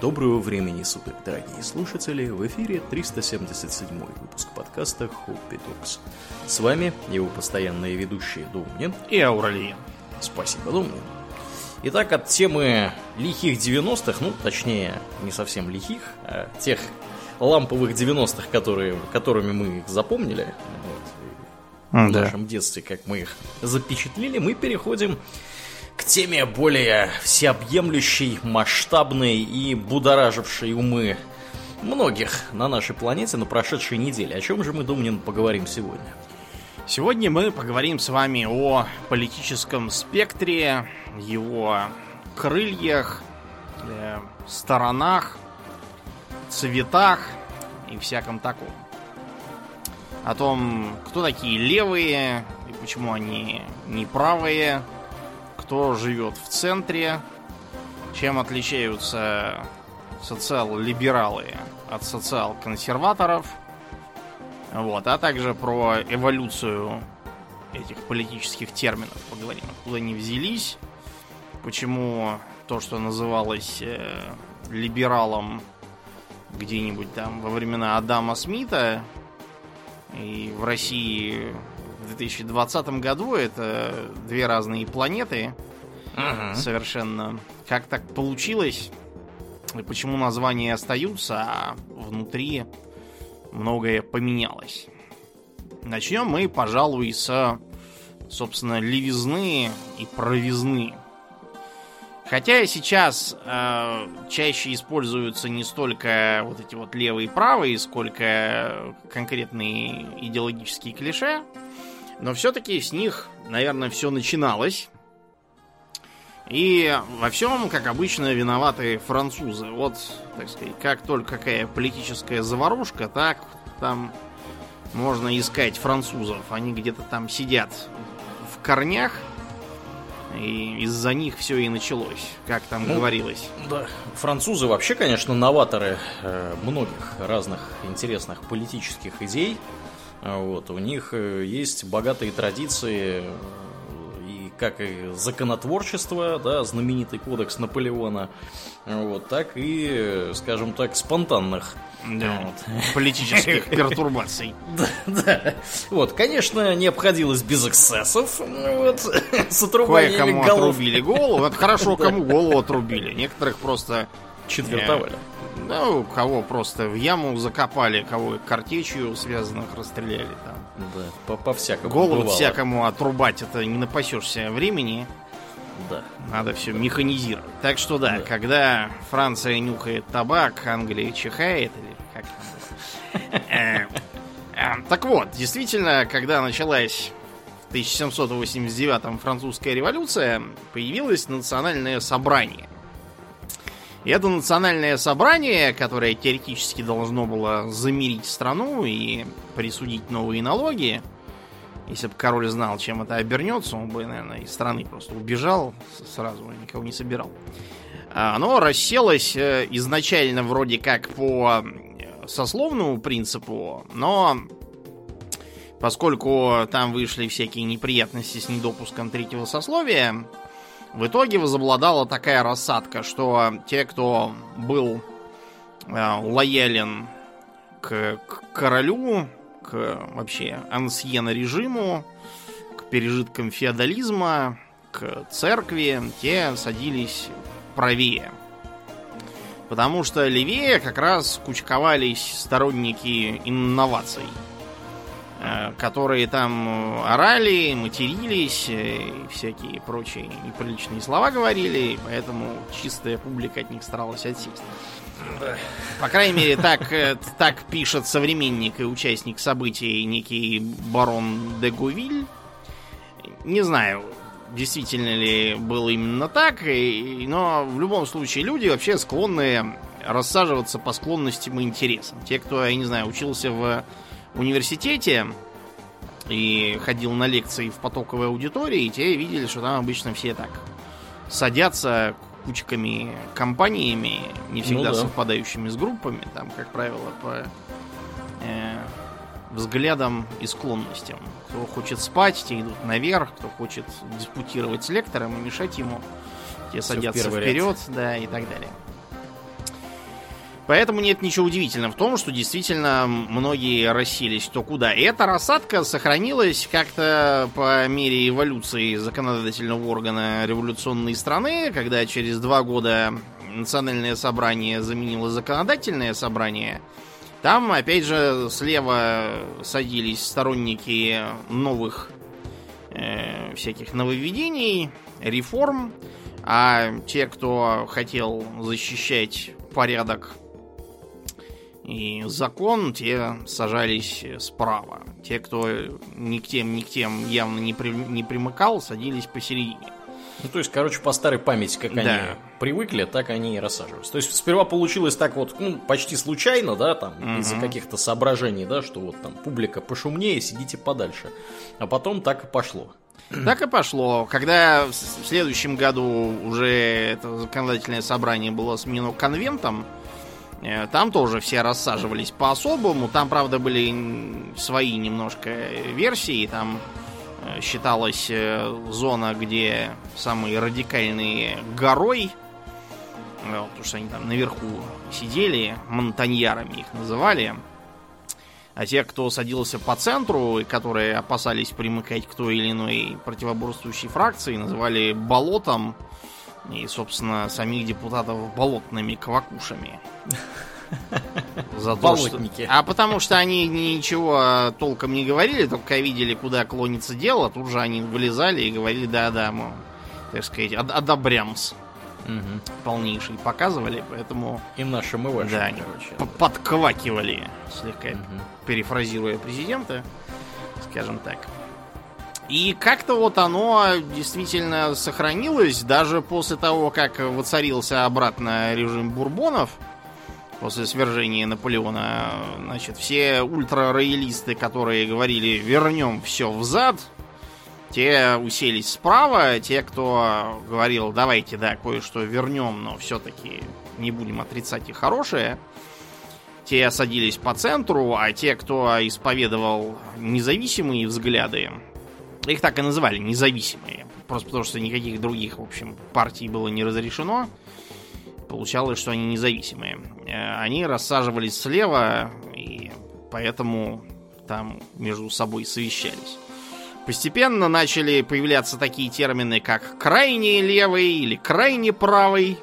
Доброго времени суток, дорогие слушатели! В эфире 377 выпуск подкаста Хоппи Токс. С вами его постоянные ведущие Думнин и Ауралиен. Спасибо, Думнин. Итак, от темы лихих 90-х, ну, точнее, не совсем лихих, а тех ламповых 90-х, которые, которыми мы их запомнили, вот, да. в нашем детстве, как мы их запечатлели, мы переходим к теме более всеобъемлющей, масштабной и будоражившей умы многих на нашей планете на прошедшей неделе. О чем же мы, Думнин, поговорим сегодня? Сегодня мы поговорим с вами о политическом спектре, его крыльях, э, сторонах, цветах и всяком таком. О том, кто такие левые и почему они не правые, кто живет в центре, чем отличаются социал-либералы от социал-консерваторов, вот, а также про эволюцию этих политических терминов поговорим, откуда они взялись, почему то, что называлось э, либералом где-нибудь там во времена Адама Смита и в России в 2020 году это две разные планеты. Ага. Совершенно. Как так получилось? И почему названия остаются, а внутри многое поменялось? Начнем мы, пожалуй, с, собственно, левизны и провизны. Хотя сейчас э, чаще используются не столько вот эти вот левые и правые, сколько конкретные идеологические клише. Но все-таки с них, наверное, все начиналось. И во всем, как обычно, виноваты французы. Вот, так сказать, как только какая политическая заварушка, так там можно искать французов. Они где-то там сидят в корнях, и из-за них все и началось, как там ну, говорилось. Да, французы вообще, конечно, новаторы э, многих разных интересных политических идей. Вот, у них э, есть богатые традиции э, и как и законотворчество, да, знаменитый кодекс Наполеона, вот, так и, скажем так, спонтанных да, вот. политических пертурбаций. Да, да. Вот, конечно, не обходилось без эксцессов. Вот, с отрубанием Кое-кому голов. отрубили голову. Вот хорошо, кому голову отрубили. Некоторых просто четвертовали. Ну, кого просто в яму закопали, кого картечью связанных расстреляли там. Да, по, по всякому. Голову бывало. всякому отрубать, это не напасешься времени. Да. Надо все механизировать. Так что да, да, когда Франция нюхает табак, Англия чихает, или как там э, э, Так вот, действительно, когда началась в 1789 французская революция, появилось национальное собрание. Это национальное собрание, которое теоретически должно было замирить страну и присудить новые налоги, если бы король знал, чем это обернется, он бы, наверное, из страны просто убежал сразу, никого не собирал. А, оно расселось э, изначально вроде как по сословному принципу, но поскольку там вышли всякие неприятности с недопуском третьего сословия, в итоге возобладала такая рассадка, что те, кто был э, лоялен к, к королю, к вообще ансьена режиму, к пережиткам феодализма, к церкви, те садились правее. Потому что левее как раз кучковались сторонники инноваций – которые там орали, матерились э, и всякие прочие неприличные слова говорили, поэтому чистая публика от них старалась отсесть. По крайней мере, так, э, так пишет современник и участник событий некий барон де Гувиль. Не знаю, действительно ли было именно так, но в любом случае люди вообще склонны рассаживаться по склонностям и интересам. Те, кто, я не знаю, учился в университете и ходил на лекции в потоковой аудитории, те видели, что там обычно все так садятся кучками компаниями, не всегда ну, да. совпадающими с группами, там, как правило, по э, взглядам и склонностям. Кто хочет спать, те идут наверх, кто хочет диспутировать с лектором и мешать ему, те Все садятся вперед, ряд. да, и так далее. Поэтому нет ничего удивительного в том, что действительно многие расселись то куда. И эта рассадка сохранилась как-то по мере эволюции законодательного органа революционной страны, когда через два года национальное собрание заменило законодательное собрание. Там, опять же, слева садились сторонники новых э, всяких нововведений, реформ, а те, кто хотел защищать порядок и закон, те сажались справа. Те, кто ни к тем, ни к тем явно не, при, не примыкал, садились посередине. Ну, то есть, короче, по старой памяти, как да. они привыкли, так они и рассаживаются. То есть, сперва получилось так вот, ну, почти случайно, да, там, угу. из-за каких-то соображений, да, что вот там публика пошумнее, сидите подальше. А потом так и пошло. Так и пошло. Когда в следующем году уже это законодательное собрание было сменено конвентом, Э, там тоже все рассаживались по-особому. Там, правда, были свои немножко версии. Там э, считалась э, зона, где самые радикальные горой. Вот, потому что они там наверху сидели, монтаньярами их называли. А те, кто садился по центру, и которые опасались примыкать к той или иной противоборствующей фракции, называли болотом и, собственно, самих депутатов болотными квакушами. За то, что... А потому что они ничего толком не говорили, только видели, куда клонится дело. Тут же они вылезали и говорили, да-да, мы, так сказать, одобрямс. Угу. Полнейший показывали, поэтому... И наши мы ваши, да, короче. Подквакивали, слегка угу. перефразируя президента, скажем так. И как-то вот оно действительно сохранилось даже после того, как воцарился обратно режим бурбонов после свержения Наполеона. Значит, все ультрароялисты, которые говорили «вернем все взад», те уселись справа, те, кто говорил «давайте, да, кое-что вернем, но все-таки не будем отрицать и хорошее», те садились по центру, а те, кто исповедовал независимые взгляды, их так и называли, независимые. Просто потому, что никаких других, в общем, партий было не разрешено. Получалось, что они независимые. Э, они рассаживались слева, и поэтому там между собой совещались. Постепенно начали появляться такие термины, как крайне левый или крайне правый.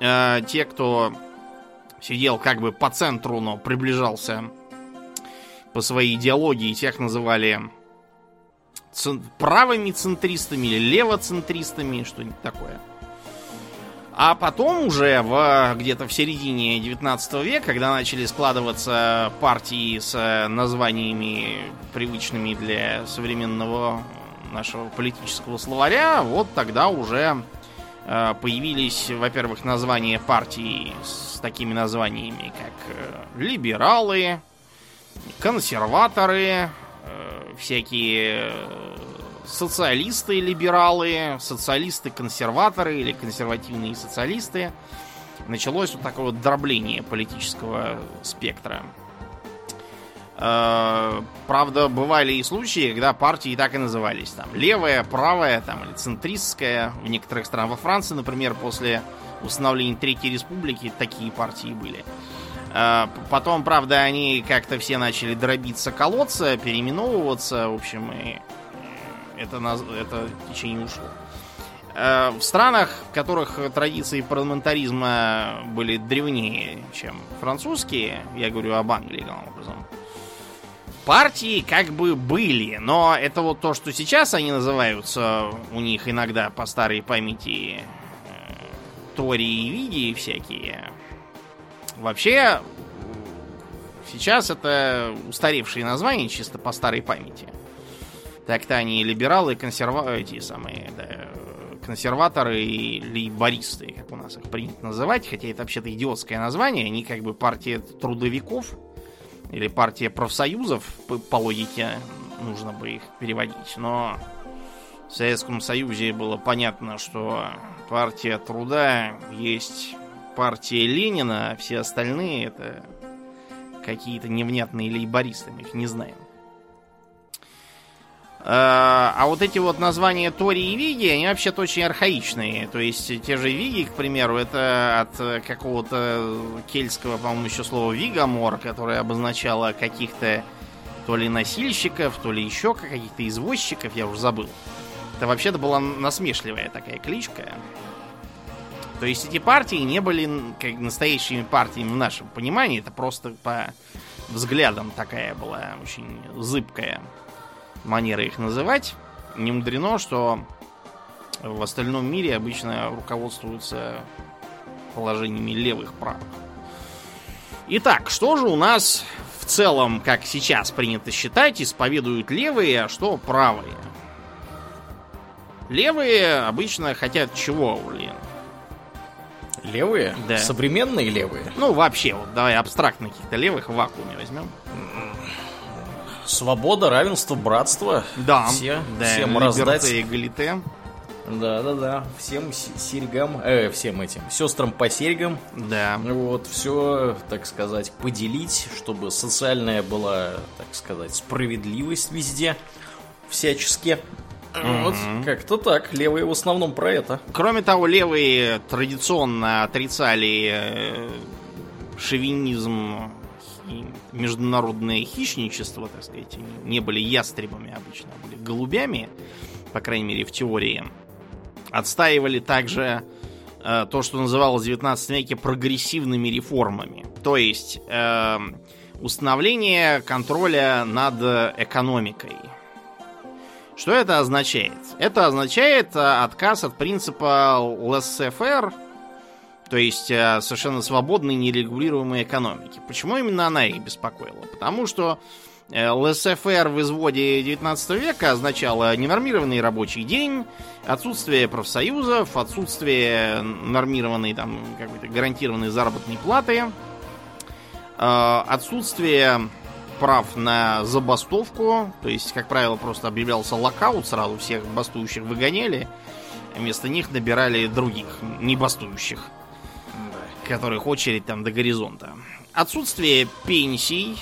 Э, те, кто сидел как бы по центру, но приближался по своей идеологии, тех называли правыми центристами или левоцентристами, что-нибудь такое. А потом уже в, где-то в середине 19 века, когда начали складываться партии с названиями привычными для современного нашего политического словаря, вот тогда уже э, появились, во-первых, названия партий с такими названиями, как э, либералы, консерваторы, э, всякие социалисты, либералы, социалисты-консерваторы или консервативные социалисты. Началось вот такое вот дробление политического спектра. Э, правда, бывали и случаи, когда партии так и назывались. Там левая, правая, там, или центристская. В некоторых странах. Во Франции, например, после установления Третьей Республики такие партии были. Э, потом, правда, они как-то все начали дробиться колодца, переименовываться, в общем, и это, на, это течение ушло. Э, в странах, в которых традиции парламентаризма были древнее, чем французские, я говорю об Англии, главным образом, партии как бы были, но это вот то, что сейчас они называются у них иногда по старой памяти э, Тори и Види всякие. Вообще, сейчас это устаревшие названия чисто по старой памяти. Так-то они либералы, консерва... эти самые, да, консерваторы и лейбористы, как у нас их принято называть, хотя это вообще-то идиотское название, они как бы партия трудовиков или партия профсоюзов, по, по логике нужно бы их переводить, но в Советском Союзе было понятно, что партия труда есть партия Ленина, а все остальные это какие-то невнятные лейбористы, мы их не знаем. А вот эти вот названия Тори и Виги, они вообще-то очень архаичные. То есть те же Виги, к примеру, это от какого-то кельтского, по-моему, еще слова Вигамор, которое обозначало каких-то то ли носильщиков, то ли еще каких-то извозчиков, я уже забыл. Это вообще-то была насмешливая такая кличка. То есть эти партии не были как настоящими партиями в нашем понимании. Это просто по взглядам такая была очень зыбкая манера их называть. Не мудрено, что в остальном мире обычно руководствуются положениями левых правых. Итак, что же у нас в целом, как сейчас принято считать, исповедуют левые, а что правые? Левые обычно хотят чего, Ульян? Левые? Да. Современные левые? Ну, вообще, вот давай абстрактно каких-то левых в вакууме возьмем. Свобода, равенство, братство. Да, Все, да, всем раздать. и галите. Да, да, да. Всем серьгам, э, всем этим, сестрам по серьгам. Да. Вот, все, так сказать, поделить, чтобы социальная была, так сказать, справедливость везде, всячески. Вот, как-то так. Левые в основном про это. Кроме того, левые традиционно отрицали э, шовинизм и международное хищничество, так сказать. Не были ястребами обычно, а были голубями, по крайней мере, в теории. Отстаивали также э, то, что называлось в 19 веке прогрессивными реформами. То есть э, установление контроля над экономикой. Что это означает? Это означает э, отказ от принципа laissez-faire, то есть э, совершенно свободной, нерегулируемой экономики. Почему именно она их беспокоила? Потому что э, laissez-faire в изводе 19 века означало ненормированный рабочий день, отсутствие профсоюзов, отсутствие нормированной, там, какой-то гарантированной заработной платы, э, отсутствие прав на забастовку, то есть, как правило, просто объявлялся локаут, сразу всех бастующих выгоняли, а вместо них набирали других, не бастующих, которых очередь там до горизонта. Отсутствие пенсий,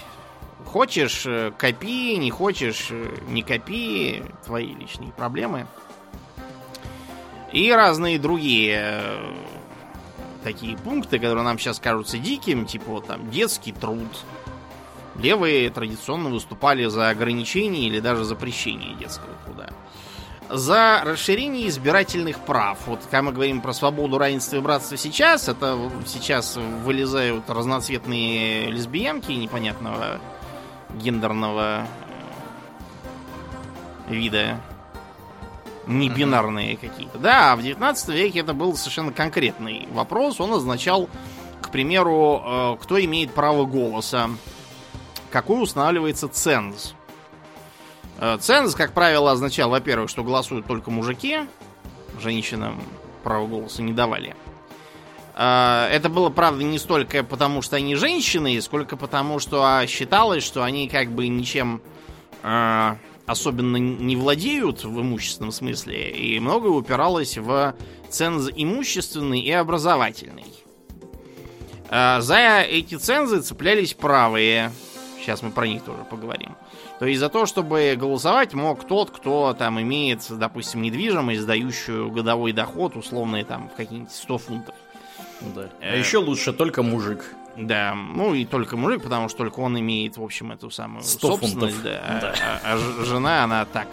хочешь э, копи, не хочешь э, не копи, твои личные проблемы. И разные другие э, такие пункты, которые нам сейчас кажутся диким, типа вот там детский труд, Левые традиционно выступали за ограничение или даже запрещение детского труда. За расширение избирательных прав. Вот когда мы говорим про свободу, равенство и братство сейчас, это сейчас вылезают разноцветные лесбиянки непонятного гендерного э, вида. Не бинарные какие-то. Да, а в 19 веке это был совершенно конкретный вопрос. Он означал, к примеру, э, кто имеет право голоса какой устанавливается ценз. Э, Ценз, как правило, означал, во-первых, что голосуют только мужики, женщинам право голоса не давали. Э, Это было, правда, не столько потому, что они женщины, сколько потому, что а, считалось, что они как бы ничем э, особенно не владеют в имущественном смысле, и многое упиралось в ценз имущественный и образовательный. За эти цензы цеплялись правые, Сейчас мы про них тоже поговорим. То есть за то, чтобы голосовать мог тот, кто там имеет, допустим, недвижимость, дающую годовой доход, условно, там, в какие-нибудь 100 фунтов. Да. Э. А еще лучше только мужик. Да, ну и только мужик, потому что только он имеет, в общем, эту самую 100 собственность. фунтов. Да, Да. А, а жена, она так,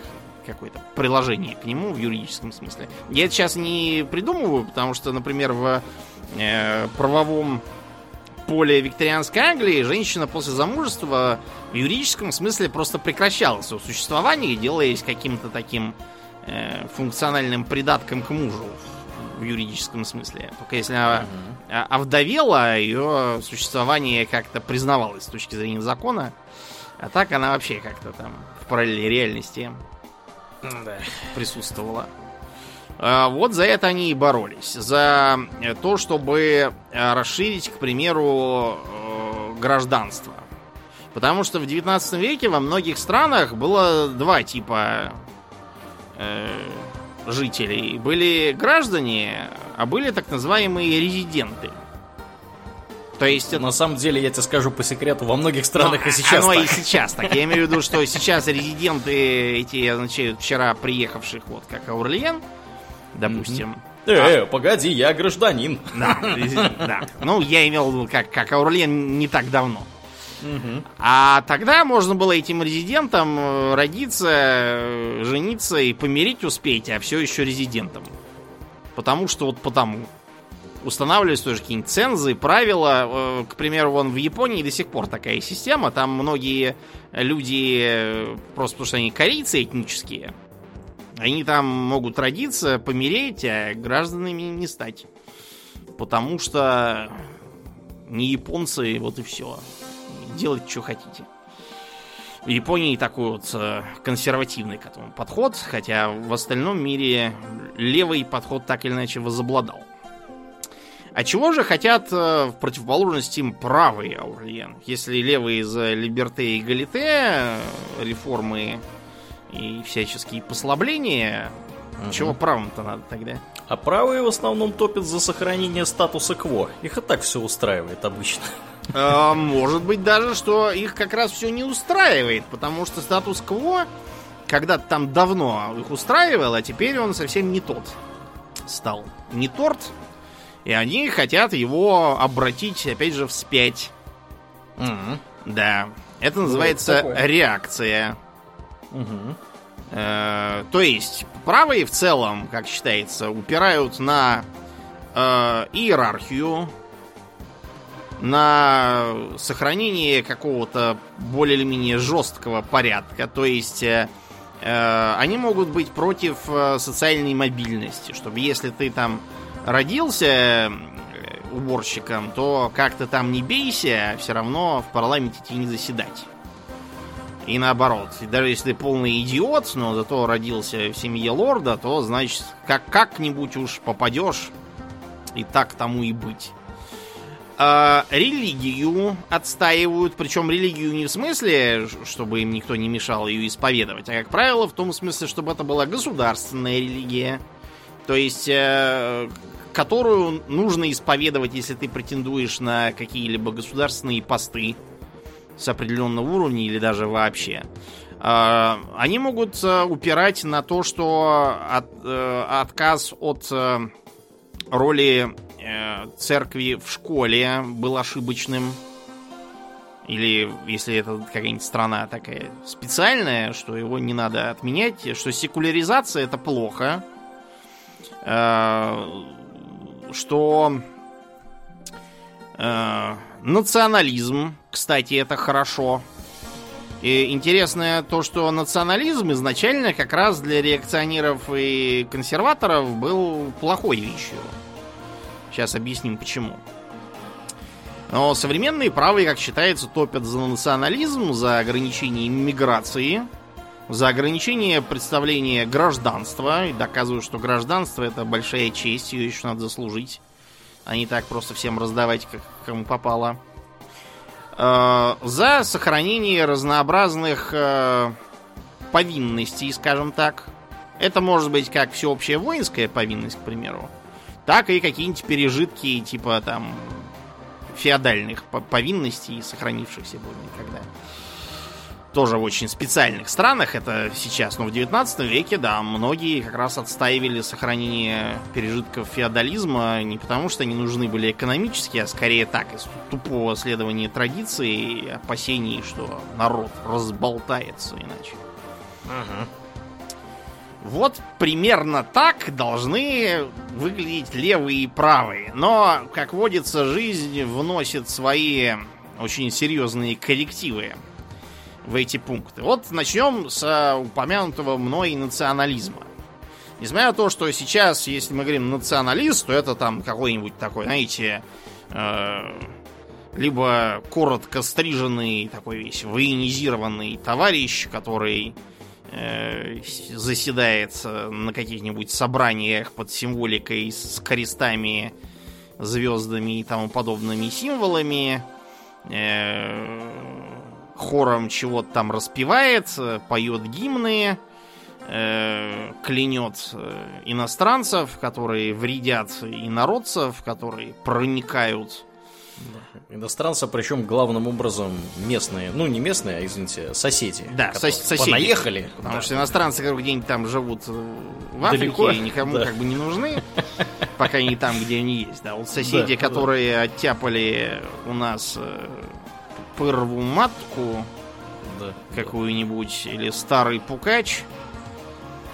какое-то приложение к нему в юридическом смысле. Я это сейчас не придумываю, потому что, например, в э, правовом поле викторианской Англии женщина после замужества в юридическом смысле просто прекращала свое существование, делаясь каким-то таким э, функциональным придатком к мужу в юридическом смысле. Только если она а- овдовела, ее существование как-то признавалось с точки зрения закона. А так она вообще как-то там в параллельной реальности присутствовала. А, Вот за это они и боролись. За э, то, чтобы э, расширить, к примеру, э, гражданство. Потому что в 19 веке во многих странах было два типа э, жителей. Были граждане, а были так называемые резиденты. То есть... На самом деле, я тебе скажу по секрету, во многих странах Ну, и сейчас Оно так. и сейчас так. Я имею в виду, что сейчас резиденты эти означают вчера приехавших, вот как Аурлиен, допустим. Э, э, погоди, я гражданин. Да, да. Ну, я имел как, как Аурлиен не так давно. А тогда можно было этим резидентам э, родиться, э, жениться и помирить успеть, а все еще резидентом. Потому что вот потому. Устанавливались тоже какие-нибудь цензы, правила. Э, К примеру, вон в Японии до сих пор такая система. Там многие люди, просто потому что они корейцы этнические, они там могут родиться, помереть, а гражданами не стать. Потому что не японцы, вот и все. Делать, что хотите. В Японии такой вот э, консервативный к этому подход, хотя в остальном мире левый подход так или иначе возобладал. А чего же хотят э, в противоположность им правые Аурлиен? Если левые за либерте и галите, э, реформы и всяческие послабления, чего правым-то надо тогда? А правые в основном топят за сохранение статуса кво. Их и так все устраивает обычно. А, Может быть даже, что их как раз все не устраивает, потому что статус-кво когда-то там давно их устраивал, а теперь он совсем не тот стал. Не торт, и они хотят его обратить, опять же, вспять. Да. Это называется такое. реакция. Э, то есть, правые в целом, как считается, упирают на э, иерархию, на сохранение какого-то более или менее жесткого порядка. То есть, э, э, они могут быть против э, социальной мобильности, чтобы если ты там родился э, уборщиком, то как то там не бейся, все равно в парламенте тебе не заседать. И наоборот. Даже если полный идиот, но зато родился в семье лорда, то, значит, как- как-нибудь уж попадешь, и так тому и быть. А, религию отстаивают, причем религию не в смысле, чтобы им никто не мешал ее исповедовать, а, как правило, в том смысле, чтобы это была государственная религия. То есть, э, которую нужно исповедовать, если ты претендуешь на какие-либо государственные посты с определенного уровня или даже вообще. А, Они могут э, упирать на то, что от- э, отказ от э, роли э, церкви в школе был ошибочным. Или если это какая-нибудь страна такая специальная, что его не надо отменять, что секуляризация это плохо. Э, Что э, национализм, кстати, это хорошо. И интересно то, что национализм изначально как раз для реакционеров и консерваторов был плохой вещью. Сейчас объясним почему. Но современные правые, как считается, топят за национализм, за ограничение иммиграции, за ограничение представления гражданства и доказывают, что гражданство это большая честь, ее еще надо заслужить, а не так просто всем раздавать, как кому попало. Э, За сохранение разнообразных э, повинностей, скажем так. Это может быть как всеобщая воинская повинность, к примеру, так и какие-нибудь пережитки типа там феодальных по- повинностей, сохранившихся более никогда. Тоже в очень специальных странах это сейчас, но в 19 веке, да, многие как раз отстаивали сохранение пережитков феодализма не потому, что они нужны были экономически, а скорее так, из тупого следования традиции и опасений, что народ разболтается иначе. Вот примерно так должны выглядеть левые и правые. Но, как водится, жизнь вносит свои очень серьезные коррективы в эти пункты. Вот начнем с а, упомянутого мной национализма. Несмотря на то, что сейчас, если мы говорим националист, то это там какой-нибудь такой, знаете, э, либо коротко стриженный, такой весь военизированный товарищ, который э, заседает э, на каких-нибудь собраниях под символикой с крестами, звездами и тому подобными символами, э, хором чего-то там распевает, поет гимны, э, клянет э, иностранцев, которые вредят инородцев, которые проникают Иностранцы, причем главным образом местные, ну не местные, а извините, соседи. Да, которые сос- соседи. Понаехали. Потому Да. что иностранцы бы где-нибудь там живут э, в Африке Далеко. и никому Да. как бы не нужны, пока не там, где они есть. Да, вот соседи, Да, да. которые оттяпали у нас э, пырву матку Да. какую-нибудь или старый пукач,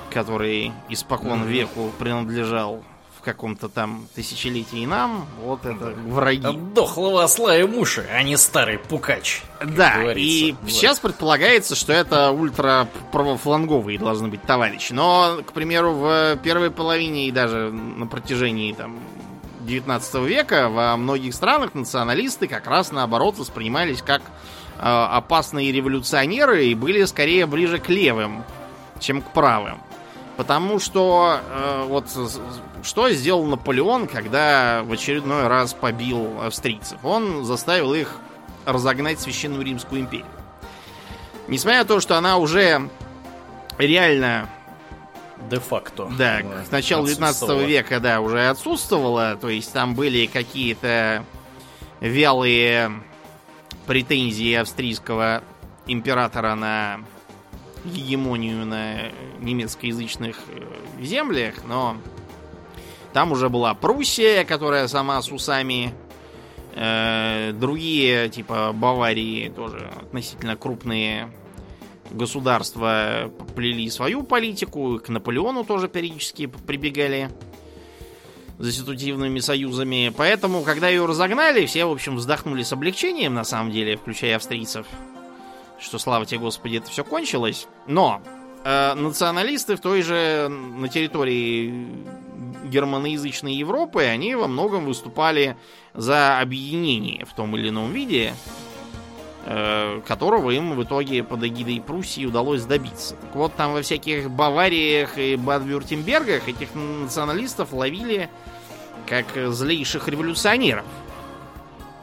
который испокон Мгм. веку принадлежал в каком-то там тысячелетии нам, вот это враги. От дохлого осла и муши, а не старый пукач. Да, говорится. и Вот. сейчас предполагается, что это ультра правофланговые должны быть товарищи. Но, к примеру, в первой половине и даже на протяжении там 19 века во многих странах националисты как раз наоборот воспринимались как э, опасные революционеры и были скорее ближе к левым, чем к правым. Потому что э, вот что сделал Наполеон, когда в очередной раз побил австрийцев? Он заставил их разогнать Священную Римскую империю. Несмотря на то, что она уже реально, Де-факто. да, к началу 19 отсутствовала. века, да, уже отсутствовала, то есть там были какие-то вялые претензии австрийского императора на гегемонию на немецкоязычных э, землях, но там уже была Пруссия, которая сама с усами, э, другие, типа Баварии, тоже относительно крупные государства плели свою политику, к Наполеону тоже периодически прибегали за ситуативными союзами. Поэтому, когда ее разогнали, все, в общем, вздохнули с облегчением, на самом деле, включая австрийцев, что, слава тебе, Господи, это все кончилось. Но э, националисты в той же, на территории германоязычной Европы, они во многом выступали за объединение в том или ином виде, которого им в итоге под эгидой Пруссии удалось добиться. Так вот, там во всяких Бавариях и Бад-Вюртембергах этих националистов ловили как злейших революционеров.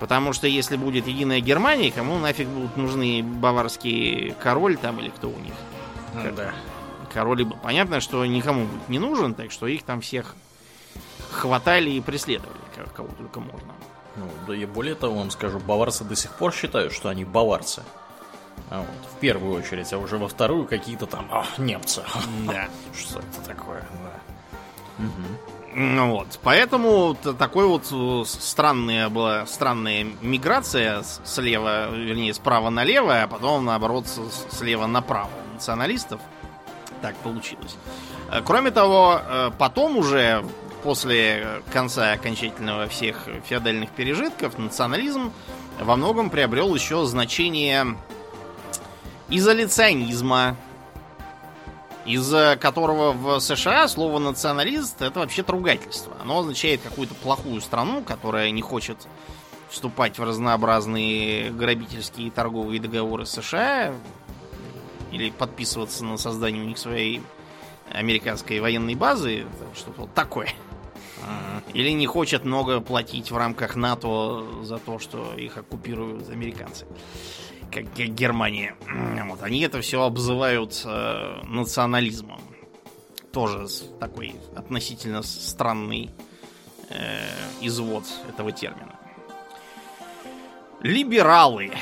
Потому что если будет единая Германия, кому нафиг будут нужны баварский король там или кто у них? М, Да. Король. Понятно, что никому будет не нужен, так что их там всех хватали и преследовали, кого только можно. Ну, да и более того, вам скажу, баварцы до сих пор считают, что они баварцы. А вот, в первую очередь, а уже во вторую какие-то там а, немцы. Да. Что это такое? Да. Ну вот, поэтому такой вот э, странная была странная миграция слева, вернее, справа налево, а потом, наоборот, слева направо националистов. Так получилось. Э, Кроме того, э, потом уже, после конца окончательного всех феодальных пережитков, национализм во многом приобрел еще значение изоляционизма, из-за которого в США слово националист это вообще ругательство. Оно означает какую-то плохую страну, которая не хочет вступать в разнообразные грабительские торговые договоры США или подписываться на создание у них своей американской военной базы, что-то вот такое. Или не хочет много платить в рамках НАТО за то, что их оккупируют американцы как Ге- Германия. Вот, они это все обзывают э, национализмом. Тоже такой относительно странный э, извод этого термина. Либералы,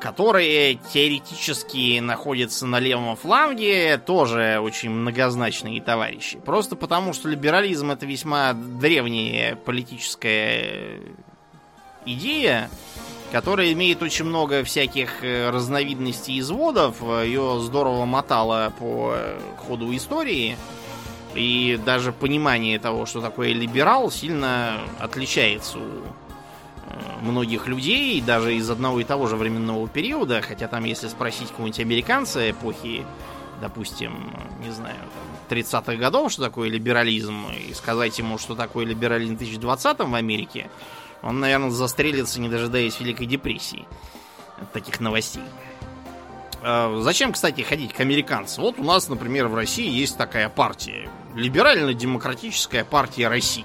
которые теоретически находятся на левом фланге, тоже очень многозначные товарищи. Просто потому, что либерализм это весьма древняя политическая идея, которая имеет очень много всяких э, разновидностей и изводов. Ее здорово мотало по ходу истории. И даже понимание того, что такое либерал, сильно отличается у многих людей, даже из одного и того же временного периода. Хотя там, если спросить кого-нибудь американца эпохи, допустим, не знаю, там, 30-х годов, что такое либерализм, и сказать ему, что такое либерализм в 2020 в Америке, он, наверное, застрелится, не дожидаясь Великой депрессии от таких новостей. Э, Зачем, кстати, ходить к американцам? Вот у нас, например, в России есть такая партия. Либерально-демократическая партия России.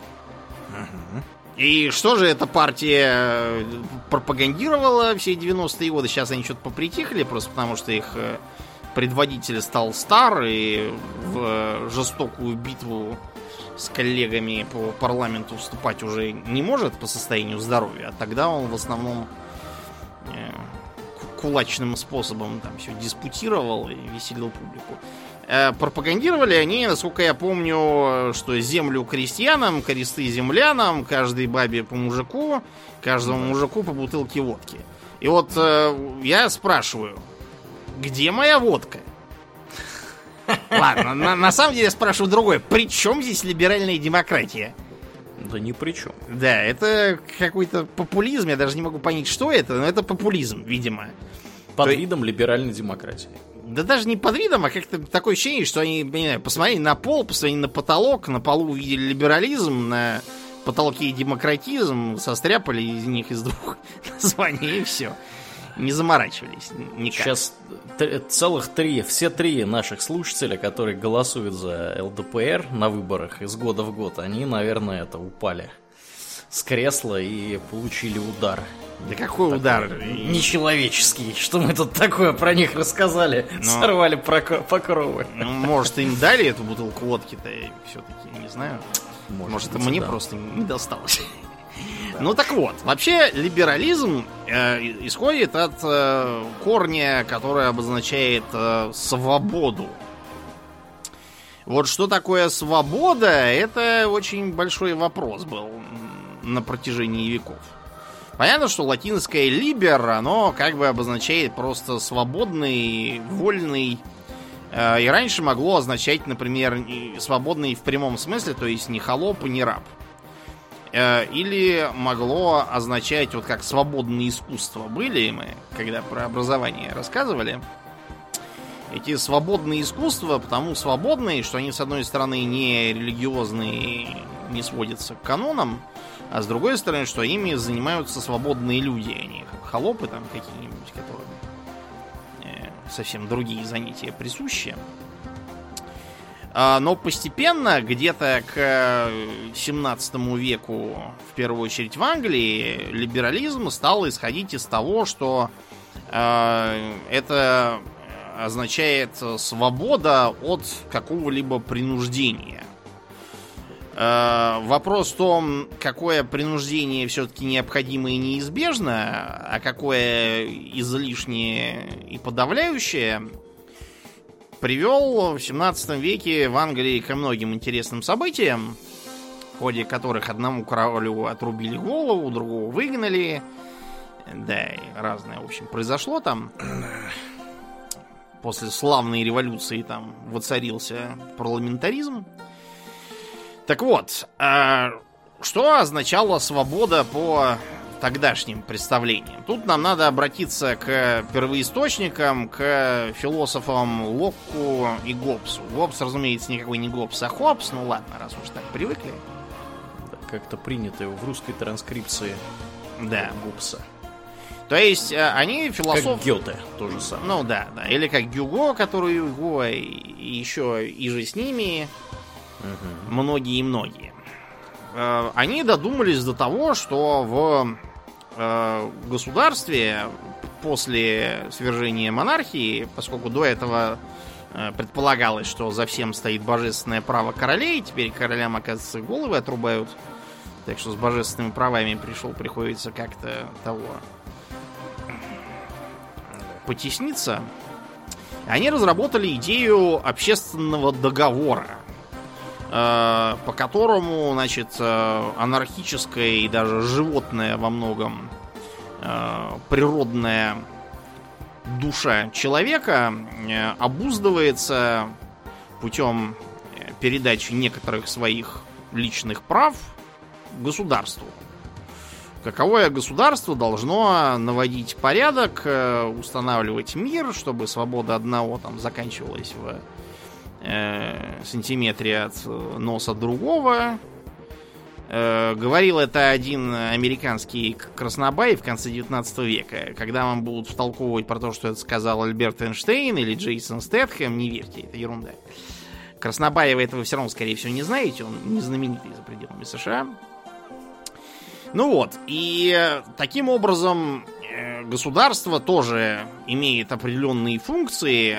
И что же эта партия э, пропагандировала все 90-е годы? Сейчас они что-то попритихли, просто потому что их э, предводитель стал стар и в э, жестокую битву с коллегами по парламенту вступать уже не может по состоянию здоровья, а тогда он в основном кулачным способом там все диспутировал и веселил публику. Э, пропагандировали они, насколько я помню, что землю крестьянам, кресты землянам, каждой бабе по мужику, каждому мужику по бутылке водки. И вот э, я спрашиваю, где моя водка? Ладно, на, на самом деле я спрашиваю другое. При чем здесь либеральная демократия? Да ни при чем. Да, это какой-то популизм, я даже не могу понять, что это, но это популизм, видимо. Под То- видом либеральной демократии. Да даже не под видом, а как-то такое ощущение, что они, не знаю, посмотрели на пол, посмотрели на потолок, на полу увидели либерализм, на потолке демократизм, состряпали из них из двух названий и все. Не заморачивались никак. Сейчас целых три, все три наших слушателя, которые голосуют за ЛДПР на выборах из года в год, они, наверное, это упали с кресла и получили удар. Да какой удар? Нечеловеческий, что мы тут такое про них рассказали, Но- сорвали проко- покровы. Ну, может, им дали эту бутылку водки-то, все-таки, не знаю. Может, это быть, мне да. просто не досталось. Ну так вот, вообще либерализм э, исходит от э, корня, который обозначает э, свободу. Вот что такое свобода, это очень большой вопрос был на протяжении веков. Понятно, что латинское либер, оно как бы обозначает просто свободный, вольный, Э, И раньше могло означать, например, свободный в прямом смысле, то есть не холоп и не раб. Э, Или могло означать, вот как свободные искусства были мы, когда про образование рассказывали. Эти свободные искусства, потому свободные, что они, с одной стороны, не религиозные, не сводятся к канонам, а с другой стороны, что ими занимаются свободные люди, а не холопы там какие-нибудь, которым э, совсем другие занятия присущи. А, Но постепенно, где-то к 17 веку, в первую очередь в Англии, либерализм стал исходить из того, что э, это означает свобода от какого-либо принуждения. Э, Вопрос в том, какое принуждение все-таки необходимо и неизбежно, а какое излишнее и подавляющее, привел в 17 веке в Англии ко многим интересным событиям, в ходе которых одному королю отрубили голову, другого выгнали. Да, и разное, в общем, произошло там. После славной революции там воцарился парламентаризм. Так вот, а что означала свобода по тогдашним представлениям? Тут нам надо обратиться к первоисточникам, к философам Локку и Гоббсу. Гоббс, разумеется, никакой не Гоббс, а Хоббс. Ну ладно, раз уж так привыкли. Как-то принято в русской транскрипции Да. Гупса. То есть э, они философ... Как Гёте, то же самое. Ну да, да. Или как Гюго, который Гюго, и еще и же с ними многие и многие. Э, Они додумались до того, что в э, государстве после свержения монархии, поскольку до этого э, предполагалось, что за всем стоит божественное право королей, теперь королям, оказывается, головы отрубают. Так что с божественными правами пришел, приходится как-то того потесниться. Они разработали идею общественного договора, по которому, значит, э, анархическая и даже животная во многом э, природная душа человека э, обуздывается путем э, передачи некоторых своих личных прав государству. Каковое государство должно наводить порядок, э, устанавливать мир, чтобы свобода одного там заканчивалась в э, сантиметре от носа другого. Э, говорил это один американский краснобай в конце 19 века. Когда вам будут втолковывать про то, что это сказал Альберт Эйнштейн или Джейсон Стэтхэм, не верьте, это ерунда. Краснобаева этого все равно, скорее всего, не знаете, он не знаменитый за пределами США. Ну вот, и э, таким образом э, государство тоже имеет определенные функции,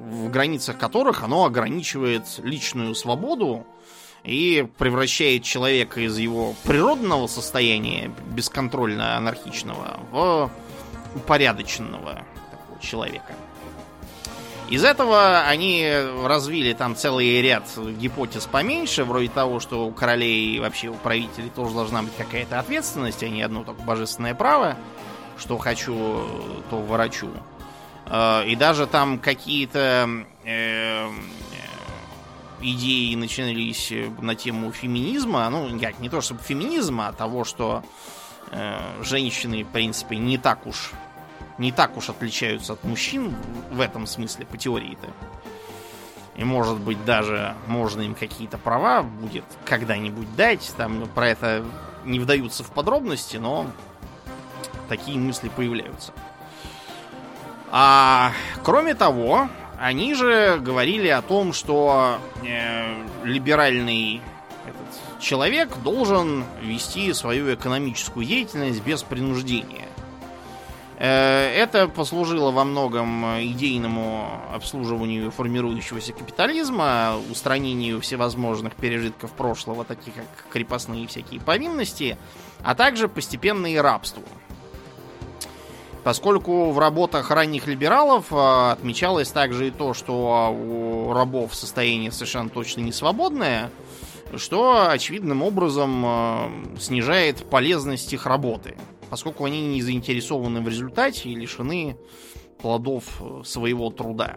в границах которых оно ограничивает личную свободу и превращает человека из его природного состояния, бесконтрольно анархичного, в упорядоченного такого человека. Из этого они развили там целый ряд гипотез поменьше, вроде того, что у королей и вообще у правителей тоже должна быть какая-то ответственность, а не одно только божественное право, что хочу, то ворочу. Э, и даже там какие-то э, идеи начинались на тему феминизма, ну, как, не то чтобы феминизма, а того, что э, женщины, в принципе, не так уж не так уж отличаются от мужчин в этом смысле, по теории-то. И может быть даже можно им какие-то права будет когда-нибудь дать. Там про это не вдаются в подробности, но такие мысли появляются. А кроме того, они же говорили о том, что э, либеральный этот человек должен вести свою экономическую деятельность без принуждения. Э, это послужило во многом идейному обслуживанию формирующегося капитализма, устранению всевозможных пережитков прошлого, таких как крепостные всякие повинности, а также постепенное рабство. Поскольку в работах ранних либералов э, отмечалось также и то, что у рабов состояние совершенно точно не свободное, что очевидным образом э, снижает полезность их работы поскольку они не заинтересованы в результате и лишены плодов э, своего труда.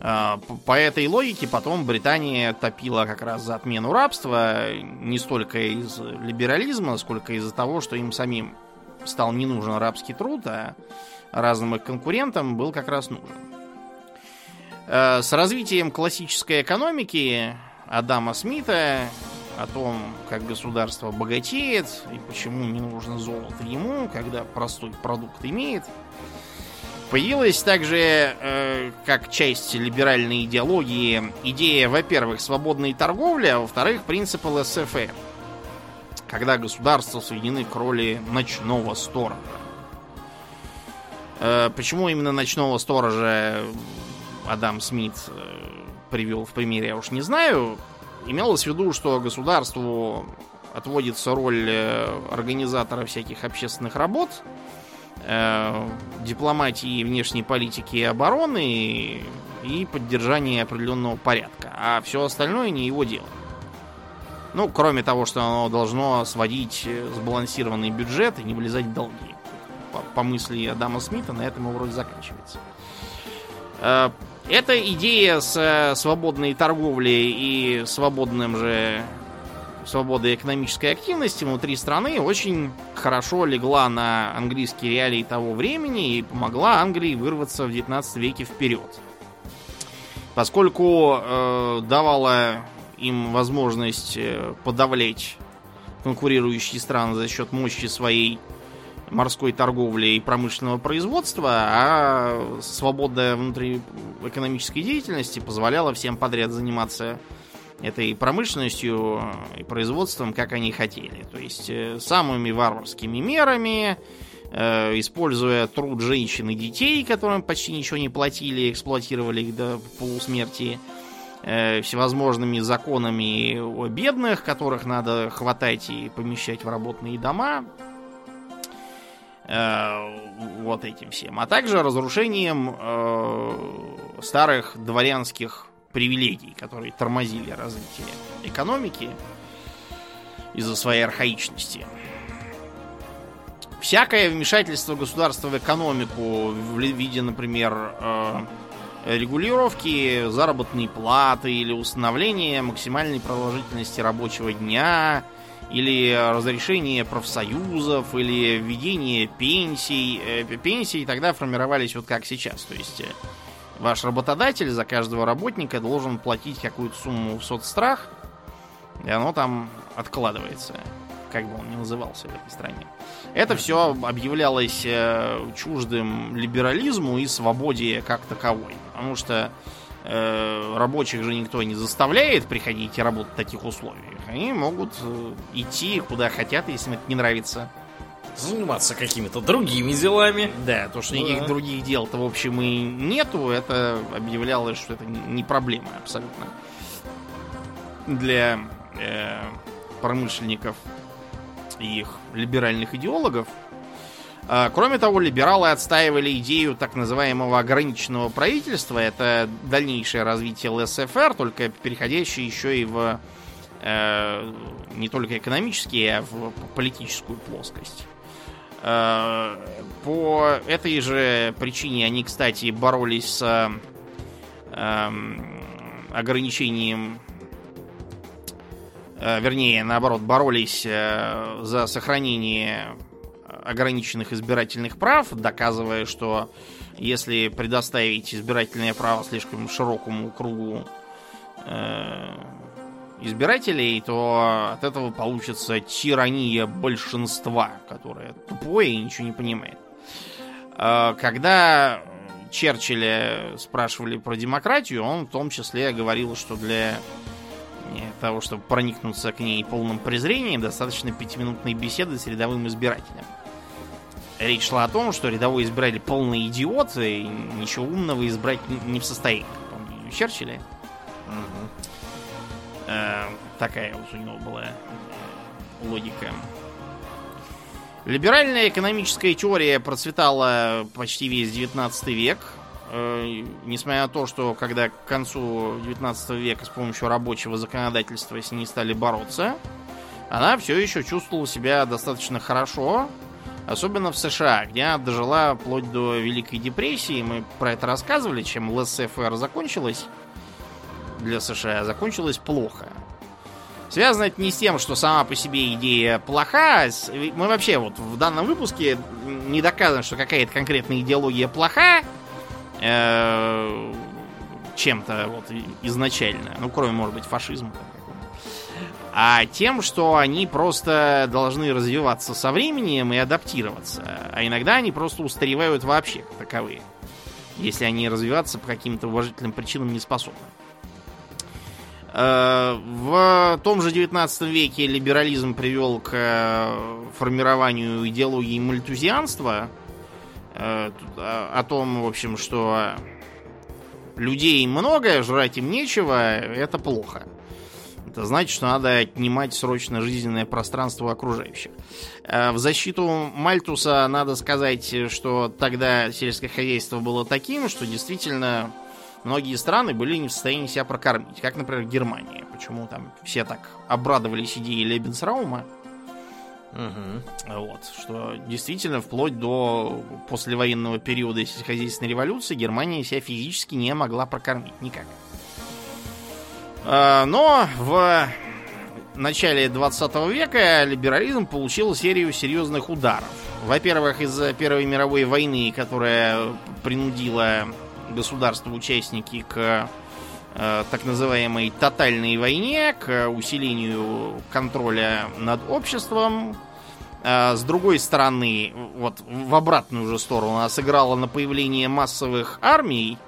А, по этой логике потом Британия топила как раз за отмену рабства не столько из либерализма, сколько из-за того, что им самим стал не нужен рабский труд, а разным их конкурентам был как раз нужен. Э, с развитием классической экономики Адама Смита о том, как государство богатеет и почему не нужно золото ему, когда простой продукт имеет. Появилась также, э, как часть либеральной идеологии, идея, во-первых, свободной торговли, а во-вторых, принцип ЛСФ, когда государства соединены к роли ночного сторожа. Э, почему именно ночного сторожа Адам Смит э, привел в примере, я уж не знаю. Имелось в виду, что государству отводится роль э, организатора всяких общественных работ, дипломатии, внешней политики и обороны и поддержания определенного порядка. А все остальное не его дело. Ну, кроме того, что оно должно сводить э, сбалансированный бюджет и не влезать в долги. По, по мысли Адама Смита на этом его вроде заканчивается. Э, эта идея с э, свободной торговлей и свободным же свободой экономической активности внутри страны очень хорошо легла на английские реалии того времени и помогла Англии вырваться в 19 веке вперед. Поскольку э, давала им возможность э, подавлять конкурирующие страны за счет мощи своей морской торговли и промышленного производства, а свобода внутриэкономической деятельности позволяла всем подряд заниматься этой промышленностью и производством, как они хотели. То есть э, самыми варварскими мерами, э, используя труд женщин и детей, которым почти ничего не платили, эксплуатировали их до полусмерти, всевозможными законами о бедных, которых надо хватать и помещать в работные дома, Э, вот этим всем, а также разрушением э, старых дворянских привилегий, которые тормозили развитие экономики из-за своей архаичности. Всякое вмешательство государства в экономику в виде, например, э, регулировки заработной платы или установления максимальной продолжительности рабочего дня – или разрешение профсоюзов, или введение пенсий. Э, пенсии тогда формировались вот как сейчас. То есть э, ваш работодатель за каждого работника должен платить какую-то сумму в соцстрах, и оно там откладывается, как бы он ни назывался в этой стране. Это все объявлялось э, чуждым либерализму и свободе как таковой. Потому что э, рабочих же никто не заставляет приходить и работать в таких условиях. Они могут э, идти куда хотят, если им это не нравится. Заниматься какими-то другими делами. Да, то, что да. никаких других дел-то, в общем, и нету, это объявлялось, что это не проблема абсолютно. Для э, промышленников и их либеральных идеологов. А, кроме того, либералы отстаивали идею так называемого ограниченного правительства. Это дальнейшее развитие ЛСФР, только переходящее еще и в э, не только экономические, а в политическую плоскость. Э, по этой же причине они, кстати, боролись с э, ограничением вернее, наоборот, боролись э, за сохранение ограниченных избирательных прав, доказывая, что если предоставить избирательное право слишком широкому кругу э, избирателей, то от этого получится тирания большинства, которое тупое и ничего не понимает. Э, когда Черчилля спрашивали про демократию, он в том числе говорил, что для того, чтобы проникнуться к ней полным презрением, достаточно пятиминутной беседы с рядовым избирателем речь шла о том, что рядовой избиратель полный идиот и ничего умного избрать не в состоянии. Помню, Черчилля. Угу. Э, такая вот у него была э, логика. Либеральная экономическая теория процветала почти весь 19 век. Э, несмотря на то, что когда к концу 19 века с помощью рабочего законодательства с ней стали бороться, она все еще чувствовала себя достаточно хорошо, Особенно в США, где она дожила вплоть до Великой депрессии. Мы про это рассказывали, чем ЛСФР закончилась для США, закончилась плохо. Связано это не с тем, что сама по себе идея плоха. Мы вообще вот в данном выпуске не доказано, что какая-то конкретная идеология плоха э, чем-то вот изначально. Ну, кроме, может быть, фашизма а тем, что они просто должны развиваться со временем и адаптироваться. А иногда они просто устаревают вообще как таковые, если они развиваться по каким-то уважительным причинам не способны. Э, в том же 19 веке либерализм привел к э, формированию идеологии мальтузианства, о том, в общем, что людей много, жрать им нечего, это плохо. Это значит, что надо отнимать срочно жизненное пространство окружающих. Э, в защиту Мальтуса надо сказать, что тогда сельское хозяйство было таким, что действительно многие страны были не в состоянии себя прокормить. Как, например, Германия. Почему там все так обрадовались идее Лебенсраума. Угу. Вот, что действительно вплоть до послевоенного периода сельскохозяйственной революции Германия себя физически не могла прокормить никак. А, но в начале 20 века либерализм получил серию серьезных ударов. Во-первых, из-за Первой мировой войны, которая принудила государства-участники к так называемой тотальной войне, к усилению контроля над обществом. Э, с другой стороны, вот в обратную же сторону, она сыграла на появление массовых армий,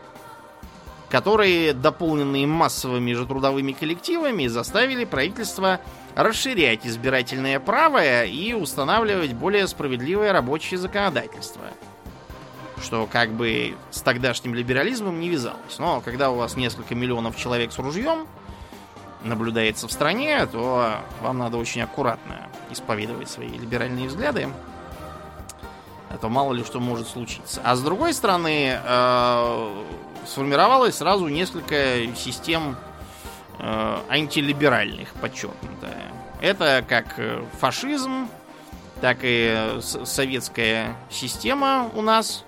которые, дополненные массовыми же трудовыми коллективами, заставили правительство расширять избирательное право и устанавливать более справедливое рабочее законодательство. Что как бы с тогдашним либерализмом не вязалось. Но когда у вас несколько миллионов человек с ружьем наблюдается в стране, то вам надо очень аккуратно исповедовать свои либеральные взгляды. А то мало ли что может случиться. А с другой стороны, э, сформировалось сразу несколько систем э, антилиберальных, подчеркнуто. Это как э, фашизм, так и советская система у нас,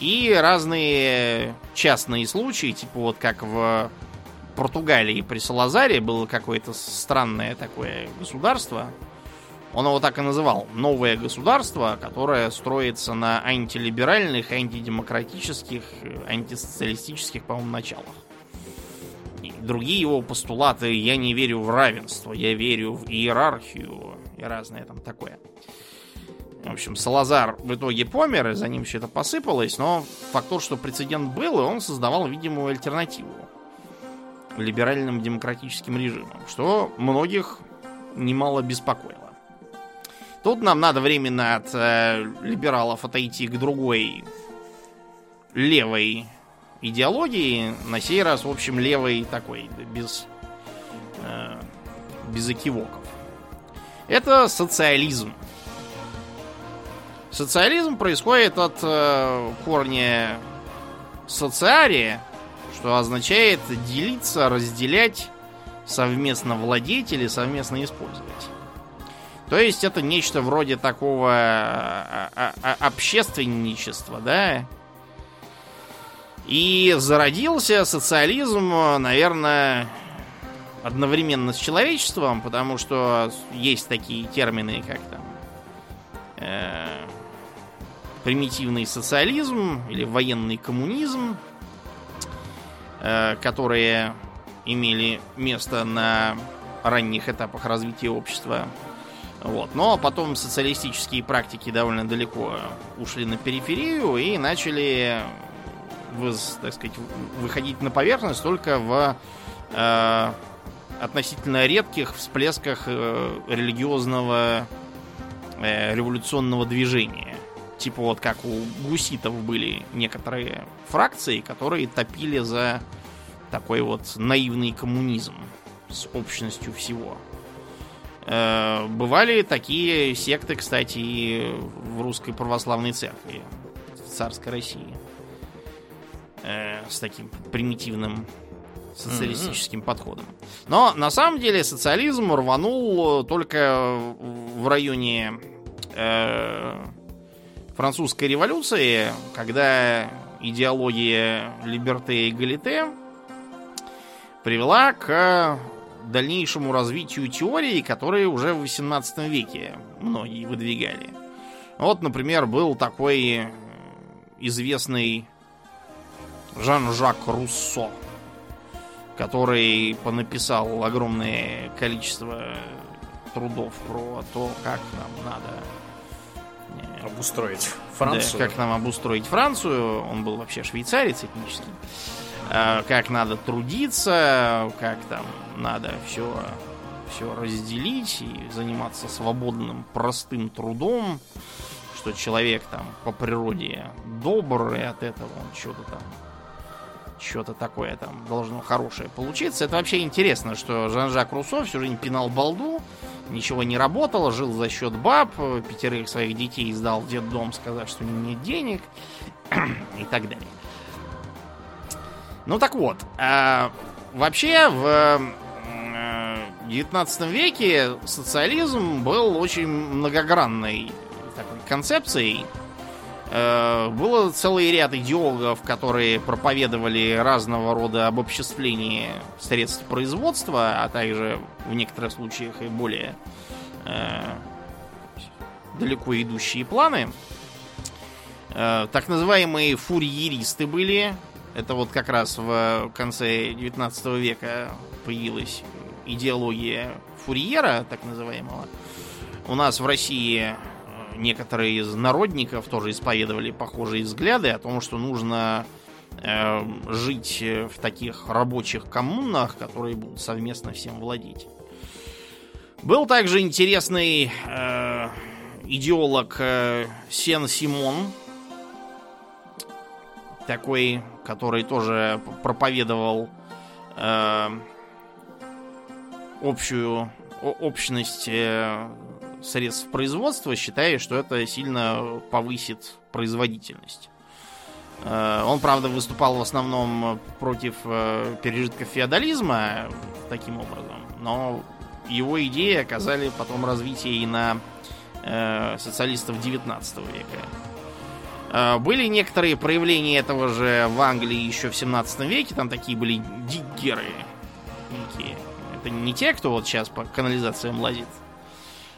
и разные частные случаи, типа вот как в Португалии при Салазаре было какое-то странное такое государство, он его так и называл. Новое государство, которое строится на антилиберальных, антидемократических, антисоциалистических, по-моему, началах. И другие его постулаты «я не верю в равенство», «я верю в иерархию» и разное там такое. В общем, Салазар в итоге помер, и за ним все это посыпалось, но факт тот, что прецедент был, и он создавал видимую альтернативу либеральным демократическим режимам, что многих немало беспокоило. Тут нам надо временно от э, либералов отойти к другой левой идеологии. На сей раз, в общем, левой такой, без, э, без экивоков. Это социализм. Социализм происходит от э, корня социария, что означает делиться, разделять, совместно владеть или совместно использовать. То есть это нечто вроде такого а, а, а, общественничества, да? И зародился социализм, наверное, одновременно с человечеством, потому что есть такие термины, как там э, примитивный социализм или военный коммунизм, э, которые имели место на ранних этапах развития общества. Вот. Но потом социалистические практики довольно далеко ушли на периферию и начали, так сказать, выходить на поверхность только в э, относительно редких всплесках э, религиозного э, революционного движения. Типа вот как у гуситов были некоторые фракции, которые топили за такой вот наивный коммунизм с общностью всего. Э, бывали такие секты, кстати, и в русской православной церкви, в царской России. С таким примитивным социалистическим mm-hmm. подходом. Но на самом деле социализм рванул только в районе э, французской революции, когда идеология либерте и галите привела к дальнейшему развитию теории, которые уже в 18 веке многие выдвигали. Вот, например, был такой известный Жан-Жак Руссо, который понаписал огромное количество трудов про то, как нам надо обустроить Францию. Да, как нам обустроить Францию. Он был вообще швейцарец этнический. А, как надо трудиться, как там надо все, все разделить и заниматься свободным, простым трудом, что человек там по природе добрый, от этого он что-то там что-то такое там должно хорошее получиться. Это вообще интересно, что Жан-Жак Руссо всю жизнь пинал балду, ничего не работало, жил за счет баб, пятерых своих детей сдал в детдом, сказав, что нет денег и так далее. Ну так вот, а, вообще в 19 э, веке социализм был очень многогранной такой концепцией, Э, было целый ряд идеологов, которые проповедовали разного рода обобществление средств производства, а также в некоторых случаях и более э, далеко идущие планы. Э, так называемые фурьеристы были. Это вот как раз в конце 19 века появилась идеология фурьера, так называемого. У нас в России некоторые из народников тоже исповедовали похожие взгляды о том, что нужно э, жить в таких рабочих коммунах, которые будут совместно всем владеть. Был также интересный э, идеолог э, Сен Симон, такой, который тоже проповедовал э, общую общность э, средств производства, считая, что это сильно повысит производительность. Э, он, правда, выступал в основном против э, пережитков феодализма таким образом, но его идеи оказали потом развитие и на э, социалистов 19 века. Были некоторые проявления этого же в Англии еще в 17 веке, там такие были диггеры. Некие. Это не те, кто вот сейчас по канализациям лазит,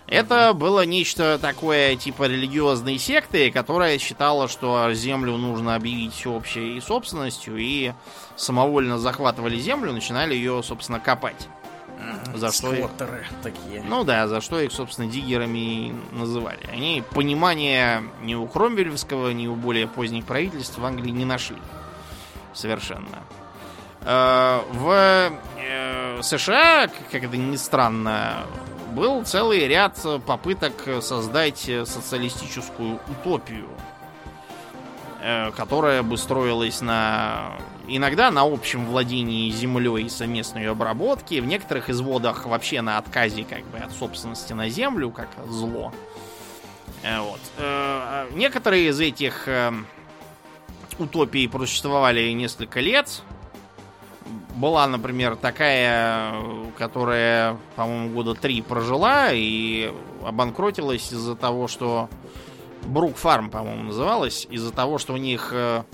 это было нечто такое типа религиозной секты, которая считала, что землю нужно объявить всеобщей собственностью, и самовольно захватывали землю, начинали ее, собственно, копать. За что их... такие. Ну да, за что их, собственно, диггерами называли. Они понимания ни у Кромвельского, ни у более поздних правительств в Англии не нашли. Совершенно. Э, в э, США, как это ни странно, был целый ряд попыток создать социалистическую утопию, э, которая бы строилась на иногда на общем владении землей и совместной обработке, в некоторых изводах вообще на отказе как бы от собственности на землю, как зло. Э, Вот. Э, Некоторые из этих э, утопий просуществовали несколько лет. Была, например, такая, которая, по-моему, года три прожила и обанкротилась из-за того, что Брук Фарм, по-моему, называлась, из-за того, что у них э,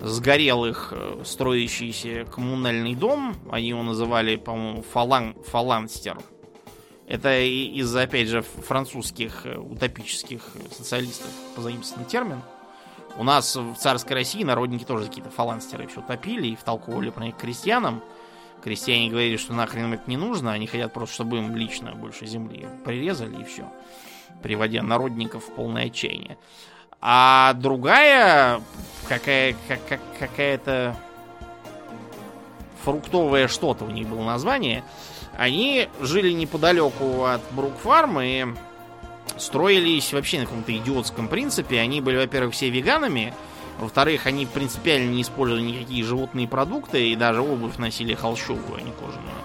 сгорел их э, строящийся коммунальный дом. Они его называли, по-моему, фалан, фаланстер. Это из-за, опять же, французских э, утопических социалистов позаимствованный термин. У нас в царской России народники тоже какие-то фаланстеры все топили и втолковывали про них крестьянам. Крестьяне говорили, что нахрен им это не нужно, они хотят просто, чтобы им лично больше земли прирезали и все. Приводя народников в полное отчаяние. А другая какая, как, как- какая-то фруктовое что-то у них было название. Они жили неподалеку от Брукфарма и строились вообще на каком-то идиотском принципе. Они были, во-первых, все веганами, во-вторых, они принципиально не использовали никакие животные продукты и даже обувь носили холщовую, а не кожаную.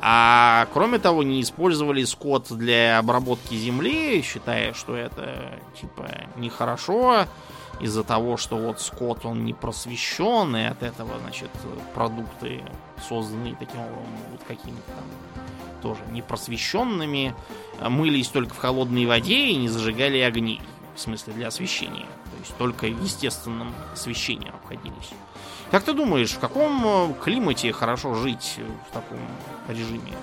А кроме того, не использовали скот для обработки земли, считая, что это типа нехорошо из-за того, что вот скот он не просвещен, и от этого, значит, продукты, созданные таким образом, будут какими-то там тоже непросвещенными, а мылись только в холодной воде и не зажигали огней, в смысле для освещения. То есть только естественным освещением обходились. Как ты думаешь, в каком э, климате хорошо жить в таком режиме?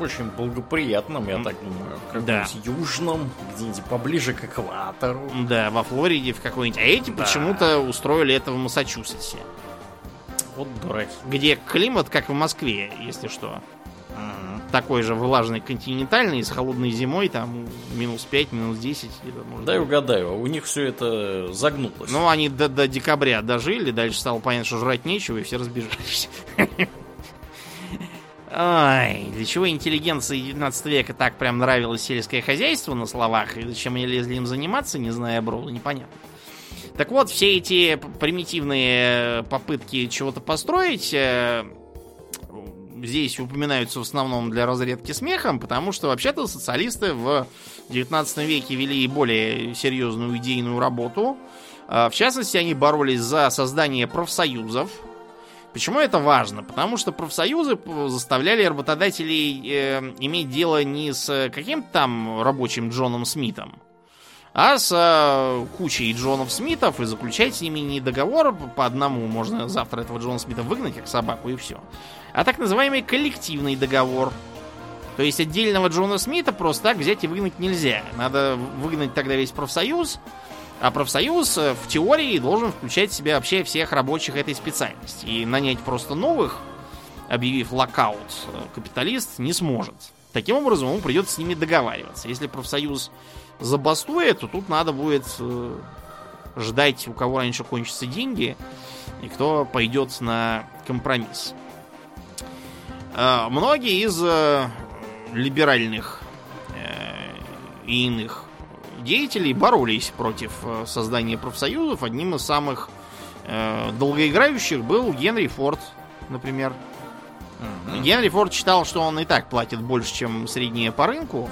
Очень благоприятным, я так думаю. Как-нибудь южном, где-нибудь поближе к экватору. Да, во Флориде в какой-нибудь. А эти Да. почему-то устроили это в Массачусетсе. Вот дураки. Где климат, как в Москве, если что. Такой же влажный континентальный, с холодной зимой, там минус 5, минус 10. где-то, может Дай угадаю, а у них все это загнулось. Ну, они до, до декабря дожили, дальше стало понятно, что жрать нечего, и все разбежались. Ай, для чего интеллигенции 19 века так прям нравилось сельское хозяйство на словах, и зачем они лезли им заниматься, не зная брода, непонятно. Так вот, все эти примитивные попытки чего-то построить э, здесь упоминаются в основном для разрядки смехом, потому что вообще-то социалисты в 19 веке вели более серьезную идейную работу. А, В частности, они боролись за создание профсоюзов. Почему это важно? Потому что профсоюзы заставляли работодателей э, иметь дело не с каким-то там рабочим Джоном Смитом, а с э, кучей Джонов Смитов и заключать с ними не договор по одному, можно завтра этого Джона Смита выгнать как собаку и все, а так называемый коллективный договор. То есть отдельного Джона Смита просто так взять и выгнать нельзя. Надо выгнать тогда весь профсоюз, а профсоюз э, в теории должен включать в себя вообще всех рабочих этой специальности. И нанять просто новых, объявив локаут, э, капиталист не сможет. Таким образом, ему придется с ними договариваться. Если профсоюз забастует, то тут надо будет э, ждать, у кого раньше кончатся деньги, и кто пойдет на компромисс. Э, Многие из э, либеральных э, и иных деятелей боролись против создания профсоюзов. Одним из самых долгоиграющих был Генри Форд, например. Мгм. Генри Форд считал, что он и так платит больше, чем среднее по рынку.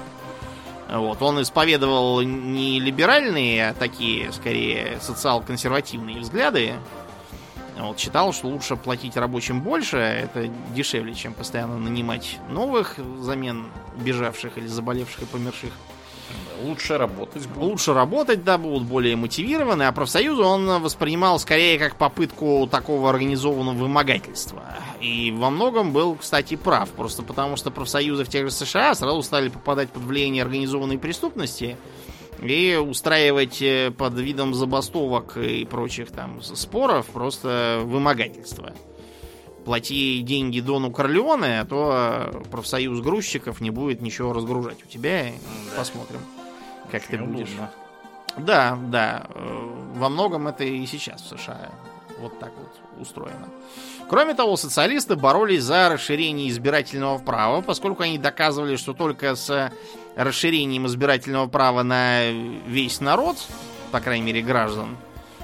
Вот, он исповедовал не либеральные, а такие, скорее, социал-консервативные взгляды. Вот, считал, что лучше платить рабочим больше, это дешевле, чем постоянно нанимать новых взамен бежавших или заболевших и померших. Лучше работать будет. Лучше работать, да, будут более мотивированы, а профсоюзы он воспринимал скорее как попытку такого организованного вымогательства. И во многом был, кстати, прав, просто потому что профсоюзы в тех же США сразу стали попадать под влияние организованной преступности и устраивать э, под видом забастовок и прочих там споров просто вымогательство. Плати деньги Дону Корлеоне, а то э, профсоюз грузчиков не будет ничего разгружать у тебя. Да. Посмотрим, как ты Очень будешь. удобно. Да, да. э, Во многом это и сейчас в США вот так вот устроено. Кроме того, социалисты боролись за расширение избирательного права, поскольку они доказывали, что только с расширением избирательного права на весь народ, по крайней мере граждан,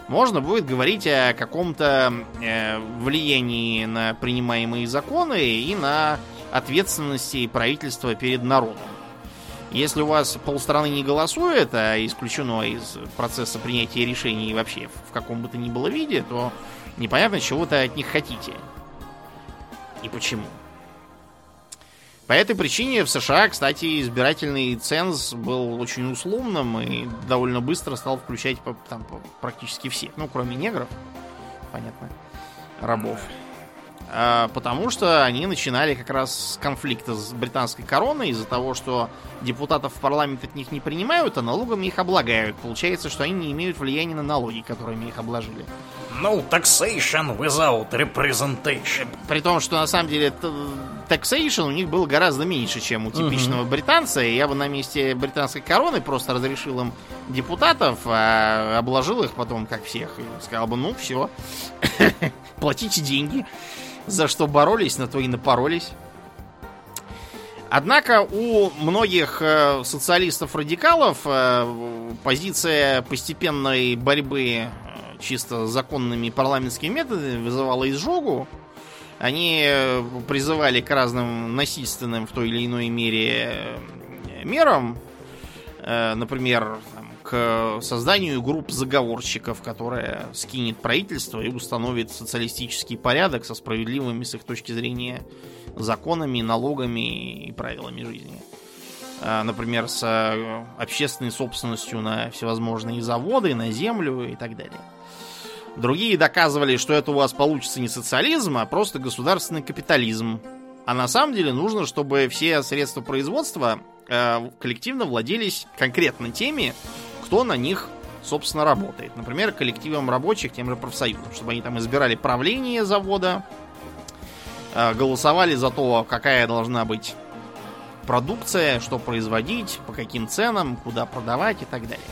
можно будет говорить о каком-то э, влиянии на принимаемые законы и на ответственности правительства перед народом. Если у вас полстраны не голосует, а исключено из процесса принятия решений вообще в каком бы то ни было виде, то непонятно, чего вы от них хотите. И почему. По этой причине в США, кстати, избирательный ценз был очень условным и довольно быстро стал включать там, практически всех. Ну, кроме негров, понятно, рабов. А, потому что они начинали как раз с конфликта с британской короной из-за того, что депутатов в парламент от них не принимают, а налогами их облагают. Получается, что они не имеют влияния на налоги, которыми их обложили. No taxation without representation. При том, что на самом деле taxation у них был гораздо меньше, чем у типичного uh-huh. британца. И я бы на месте британской короны просто разрешил им депутатов, а обложил их потом, как всех. И сказал бы, ну все, платите деньги за что боролись, на то и напоролись. Однако у многих э, социалистов-радикалов э, позиция постепенной борьбы э, чисто законными парламентскими методами вызывала изжогу. Они призывали к разным насильственным в той или иной мере мерам. Например, созданию групп заговорщиков, которая скинет правительство и установит социалистический порядок со справедливыми с их точки зрения законами, налогами и правилами жизни. А, например, с э, общественной собственностью на всевозможные заводы, на землю и так далее. Другие доказывали, что это у вас получится не социализм, а просто государственный капитализм. А на самом деле нужно, чтобы все средства производства э, коллективно владелись конкретно теми, кто на них, собственно, работает. Например, коллективом рабочих, тем же профсоюзом, чтобы они там избирали правление завода, э, голосовали за то, какая должна быть продукция, что производить, по каким ценам, куда продавать и так далее.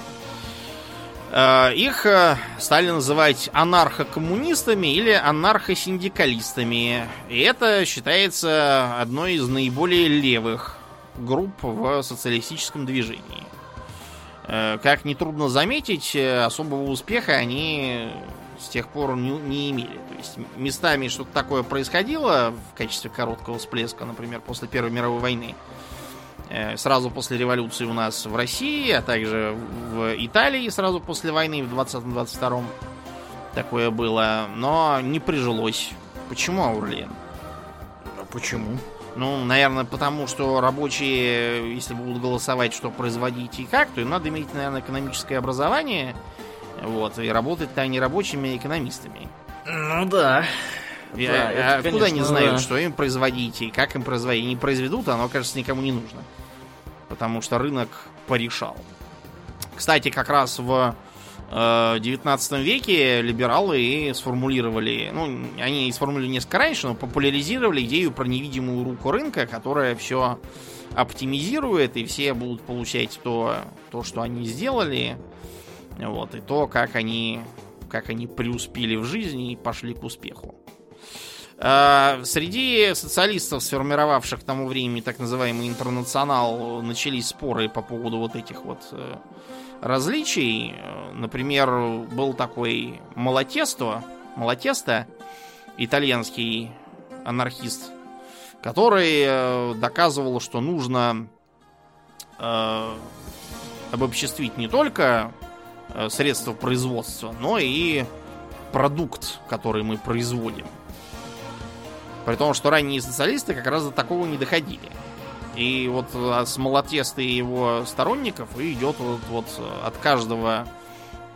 Э, их э, стали называть анархокоммунистами или анархосиндикалистами. И это считается одной из наиболее левых групп в социалистическом движении. Э, как нетрудно заметить, э, особого успеха они с тех пор не, не имели. То есть местами что-то такое происходило в качестве короткого всплеска, например, после Первой мировой войны. Э, сразу после революции у нас в России, а также в Италии сразу после войны в 20-22 такое было, но не прижилось. Почему, Аурлиен? А почему? Ну, наверное, потому что рабочие, если будут голосовать, что производить и как, то им надо иметь, наверное, экономическое образование. Вот, и работать-то они рабочими экономистами. Ну да. Я, да, это, откуда конечно, они знают, да. что им производить и как им производить? Не произведут, оно, кажется, никому не нужно. Потому что рынок порешал. Кстати, как раз в 19 э, веке либералы и сформулировали, ну, они сформулировали несколько раньше, но популяризировали идею про невидимую руку рынка, которая все оптимизирует, и все будут получать то, то что они сделали, вот, и то, как они, как они преуспели в жизни и пошли к успеху. Э, среди социалистов, сформировавших к тому времени так называемый интернационал, начались споры по поводу вот этих вот э, различий. Например, был такой Малатесто, Малатесто, итальянский анархист, который э, доказывал, что нужно э, обобществить не только э, средства производства, но и продукт, который мы производим. При том, что ранние социалисты как раз до такого не доходили. И вот а, с Молотеста и его сторонников идет вот, вот от каждого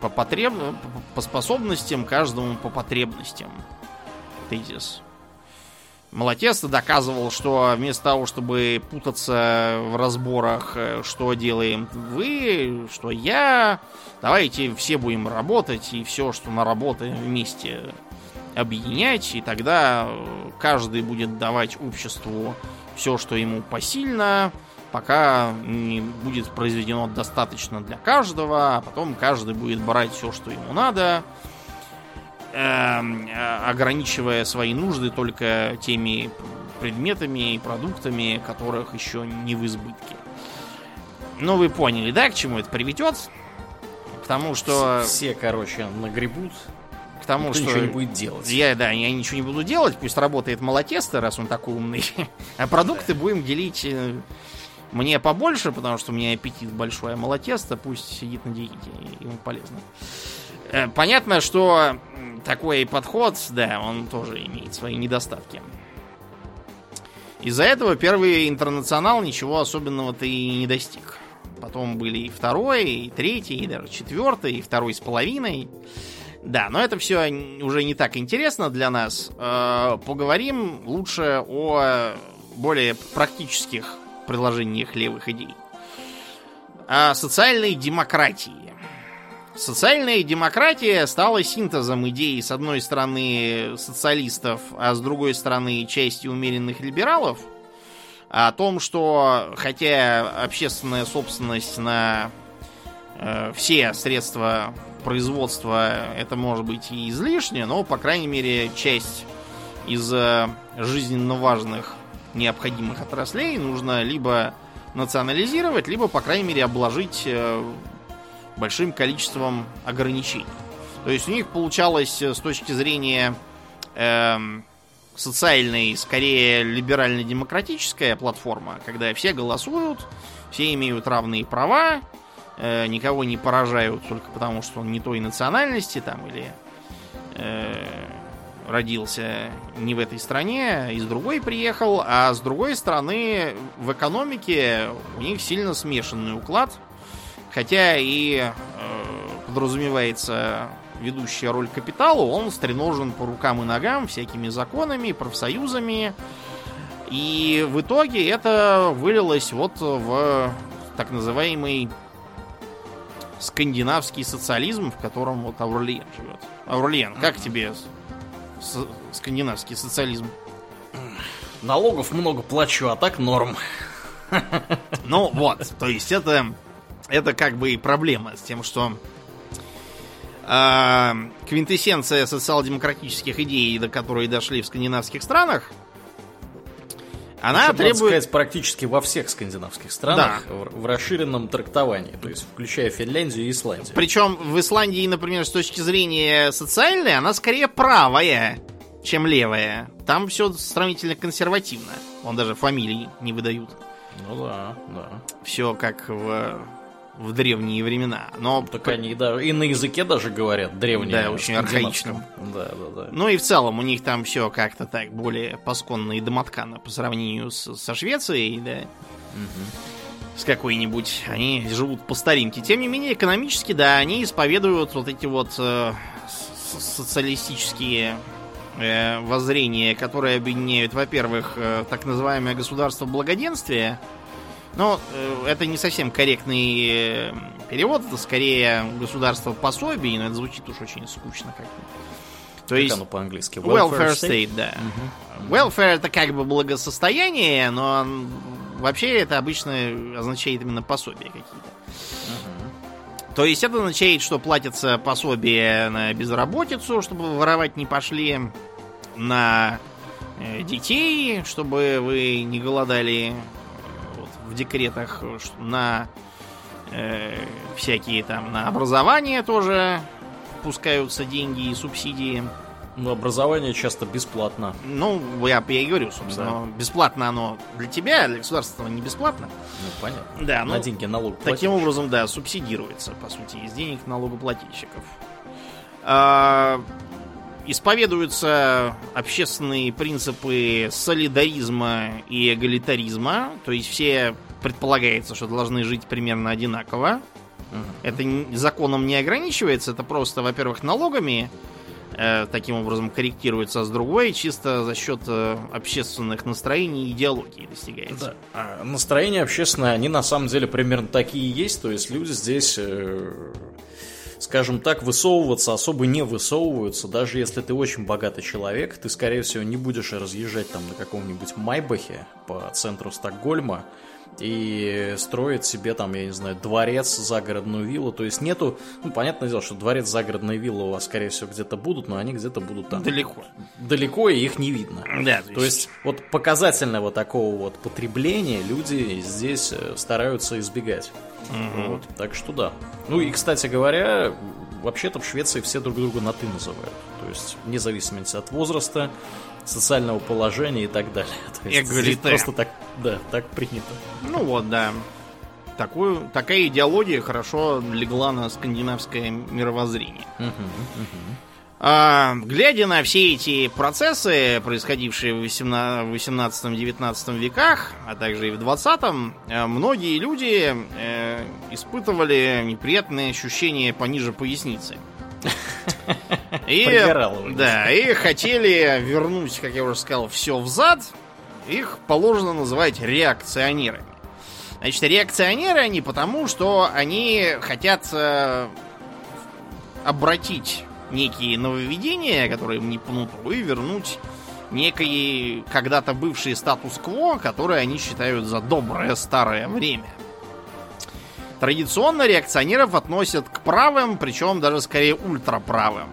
по, потреб... по способностям, каждому по потребностям тезис. Молотеста доказывал, что вместо того, чтобы путаться в разборах, э, что делаем вы, что я, давайте все будем работать и все, что наработаем вместе объединять, и тогда каждый будет давать обществу все, что ему посильно, пока не будет произведено достаточно для каждого, а потом каждый будет брать все, что ему надо, эм, ограничивая свои нужды только теми предметами и продуктами, которых еще не в избытке. Ну, вы поняли, да, к чему это приведет? К тому, что... Все, короче, нагребут к тому, Никто что... ничего не будет делать. Я, да, я ничего не буду делать, пусть работает молотесто, раз он такой умный. А продукты будем делить э, Мне побольше, потому что у меня аппетит большой, а малотесто пусть сидит на диете, ему полезно. Э, понятно, что такой подход, да, он тоже имеет свои недостатки. Из-за этого первый интернационал ничего особенного-то и не достиг. Потом были и второй, и третий, и даже четвертый, и второй с половиной. Да, но это все уже не так интересно для нас. Э, поговорим лучше о более практических предложениях левых идей. О социальной демократии. Социальная демократия стала синтезом идей, с одной стороны, социалистов, а с другой стороны, части умеренных либералов, о том, что хотя общественная собственность на э, все средства производства это может быть и излишне, но, по крайней мере, часть из э, жизненно важных необходимых отраслей нужно либо национализировать, либо, по крайней мере, обложить э, большим количеством ограничений. То есть у них получалось э, с точки зрения э, социальной, скорее либерально-демократическая платформа, когда все голосуют, все имеют равные права, э, никого не поражают только потому, что он не той национальности там или э, родился не в этой стране, а из другой приехал, а с другой стороны в экономике у них сильно смешанный уклад – Хотя и э, подразумевается ведущая роль капиталу, он стреножен по рукам и ногам всякими законами, профсоюзами. И в итоге это вылилось вот в так называемый скандинавский социализм, в котором вот Аурлиен живет. Аурлиен, как тебе скандинавский социализм? Налогов много плачу, а так норм. Ну вот, то есть это это как бы и проблема с тем, что э, квинтэссенция социал-демократических идей, до которой дошли в скандинавских странах, она Причем, требует... сказать, практически во всех скандинавских странах да. в, в расширенном трактовании, то есть включая Финляндию и Исландию. Причем в Исландии, например, с точки зрения социальной, она скорее правая, чем левая. Там все сравнительно консервативно. Он даже фамилии не выдают. Ну да, да. Все как в в древние времена. Но так они да, и на языке даже говорят древние. Да, очень архаичном. Да, да, да. Ну и в целом у них там все как-то так более посконно и домоткано по сравнению с, со Швецией, да. Угу. С какой-нибудь. Они живут по старинке. Тем не менее, экономически, да, они исповедуют вот эти вот э, социалистические э, воззрения, которые объединяют, во-первых, э, так называемое государство благоденствия, но э, это не совсем корректный э, перевод, это скорее государство пособий, но это звучит уж очень скучно как-то. То как есть оно по-английски? Welfare, welfare state, да. Угу. Welfare это как бы благосостояние, но вообще это обычно означает именно пособия какие-то. Угу. То есть это означает, что платятся пособия на безработицу, чтобы воровать не пошли, на э, детей, чтобы вы не голодали в декретах на э, всякие там на образование тоже пускаются деньги и субсидии. Ну, образование часто бесплатно. Ну, я, я и говорю, собственно, да. бесплатно оно для тебя, а для государства не бесплатно. Ну, понятно. Да, ну, на деньги налогоплательщиков. Таким образом, да, субсидируется, по сути, из денег налогоплательщиков. А, исповедуются общественные принципы солидаризма и эгалитаризма, то есть все предполагается, что должны жить примерно одинаково. Это законом не ограничивается, это просто, во-первых, налогами э, таким образом корректируется, а с другой чисто за счет э, общественных настроений и идеологии достигается. Да. А настроения общественные, они на самом деле примерно такие есть, то есть люди здесь э, скажем так, высовываться особо не высовываются. Даже если ты очень богатый человек, ты, скорее всего, не будешь разъезжать там на каком-нибудь Майбахе по центру Стокгольма и строит себе там, я не знаю, дворец, загородную виллу. То есть нету, ну, понятное дело, что дворец, загородная вилла у вас, скорее всего, где-то будут, но они где-то будут там. Далеко. Далеко, и их не видно. Да, то есть... то есть вот показательного такого вот потребления люди здесь э, стараются избегать. Угу. Вот, так что да. Ну и, кстати говоря, вообще-то в Швеции все друг друга на «ты» называют. То есть, вне зависимости от возраста, социального положения и так далее. То есть, здесь просто так, да, так принято. Ну вот, да. Такую, такая идеология хорошо легла на скандинавское мировоззрение. Мгм, мгм. А, глядя на все эти процессы, происходившие в 18-19 веках, а также и в 20-м, э, многие люди э, испытывали неприятные ощущения пониже поясницы. И, да, и хотели вернуть, как я уже сказал, все взад. Их положено называть реакционерами. Значит, реакционеры они потому, что они хотят э, обратить некие нововведения, которые им не по нутру, и вернуть некий когда-то бывший статус-кво, который они считают за доброе старое время. Традиционно реакционеров относят к правым, причем даже скорее ультраправым.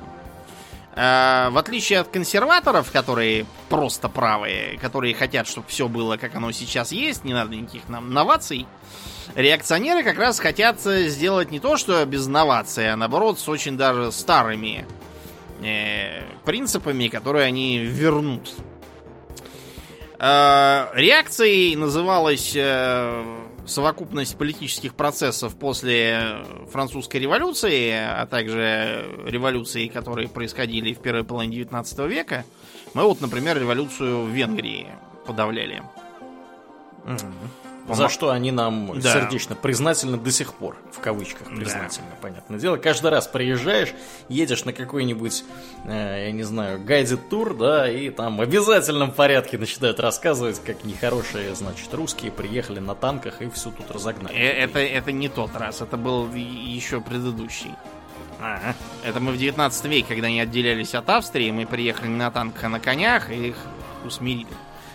Э, В отличие от консерваторов, которые просто правые, которые хотят, чтобы все было, как оно сейчас есть, не надо никаких нам новаций, реакционеры как раз хотят э, сделать не то, что без новаций, а наоборот с очень даже старыми э, принципами, которые они вернут. Э, реакцией называлась э, совокупность политических процессов после французской революции, а также революции, которые происходили в первой половине 19 века. Мы вот, например, революцию в Венгрии подавляли. За что они нам Да. сердечно признательны до сих пор, в кавычках признательны, понятное дело. Каждый раз приезжаешь, едешь на какой-нибудь, э, я не знаю, гайдед тур, да, и там в обязательном порядке начинают рассказывать, как нехорошие, значит, русские приехали на танках и все тут разогнали. Э, Это, это не тот раз, это был и- еще предыдущий. Ага. Это мы в 19 веке, когда они отделялись от Австрии, мы приехали на танках, а на конях, и их усмирили.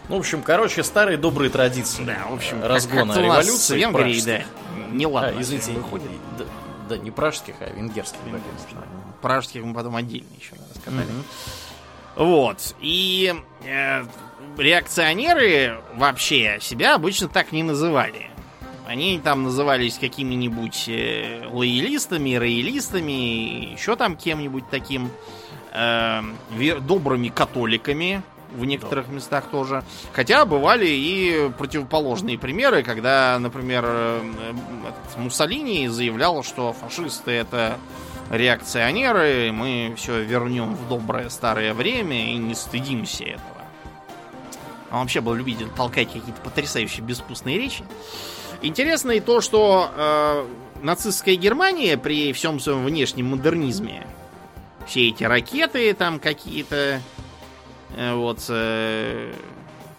Ну, в общем, короче, старые добрые традиции. Да, в общем, как- разгона нас революции. с Венгрией, да, не ладно. А, извините, выходит. да, да, не пражских, а венгерских. да, конечно. Пражских мы потом отдельно еще раскатали. Мгм. Вот. И э, реакционеры вообще себя обычно так не называли. Они там назывались какими-нибудь э, лоялистами, роялистами, еще там кем-нибудь таким э, добрыми католиками в некоторых местах тоже. Хотя бывали и противоположные примеры, когда, например, э, Муссолини заявлял, что фашисты это реакционеры, мы все вернем в доброе старое время и не стыдимся этого. Он вообще был любитель толкать какие-то потрясающие беспустные речи. Интересно и то, что э, нацистская Германия при всем своем внешнем модернизме, все эти ракеты там какие-то, вот э,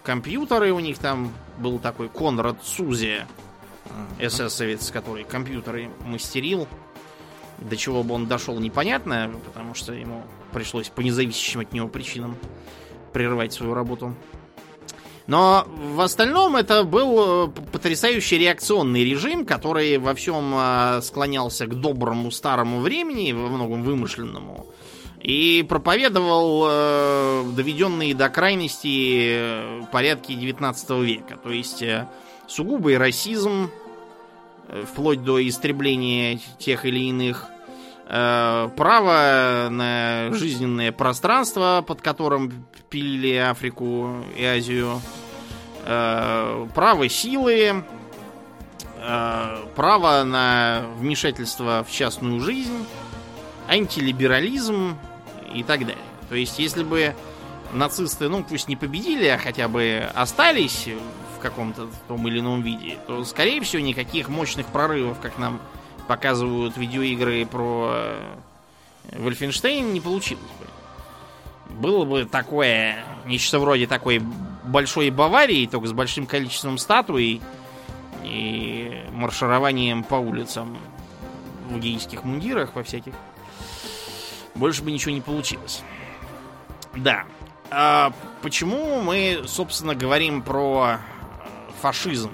компьютеры у них там был такой Конрад Сузе, эсэсовец, который компьютеры мастерил. До чего бы он дошел, непонятно, потому что ему пришлось по независящим от него причинам прервать свою работу. Но в остальном это был э, потрясающий реакционный режим, который во всем э, склонялся к доброму старому времени, во многом вымышленному, и проповедовал э, доведенные до крайности э, порядки 19 века. То есть э, сугубый расизм, э, вплоть до истребления тех или иных, э, право на жизненное пространство, под которым пилили Африку и Азию, э, право силы, э, право на вмешательство в частную жизнь, антилиберализм и так далее. То есть, если бы нацисты, ну, пусть не победили, а хотя бы остались в каком-то том или ином виде, то, скорее всего, никаких мощных прорывов, как нам показывают видеоигры про э, Вольфенштейн, не получилось бы. Было бы такое, нечто вроде такой большой Баварии, только с большим количеством статуй и маршированием по улицам в гейских мундирах во всяких. Больше бы ничего не получилось. Да. А почему мы, собственно, говорим про э, фашизм?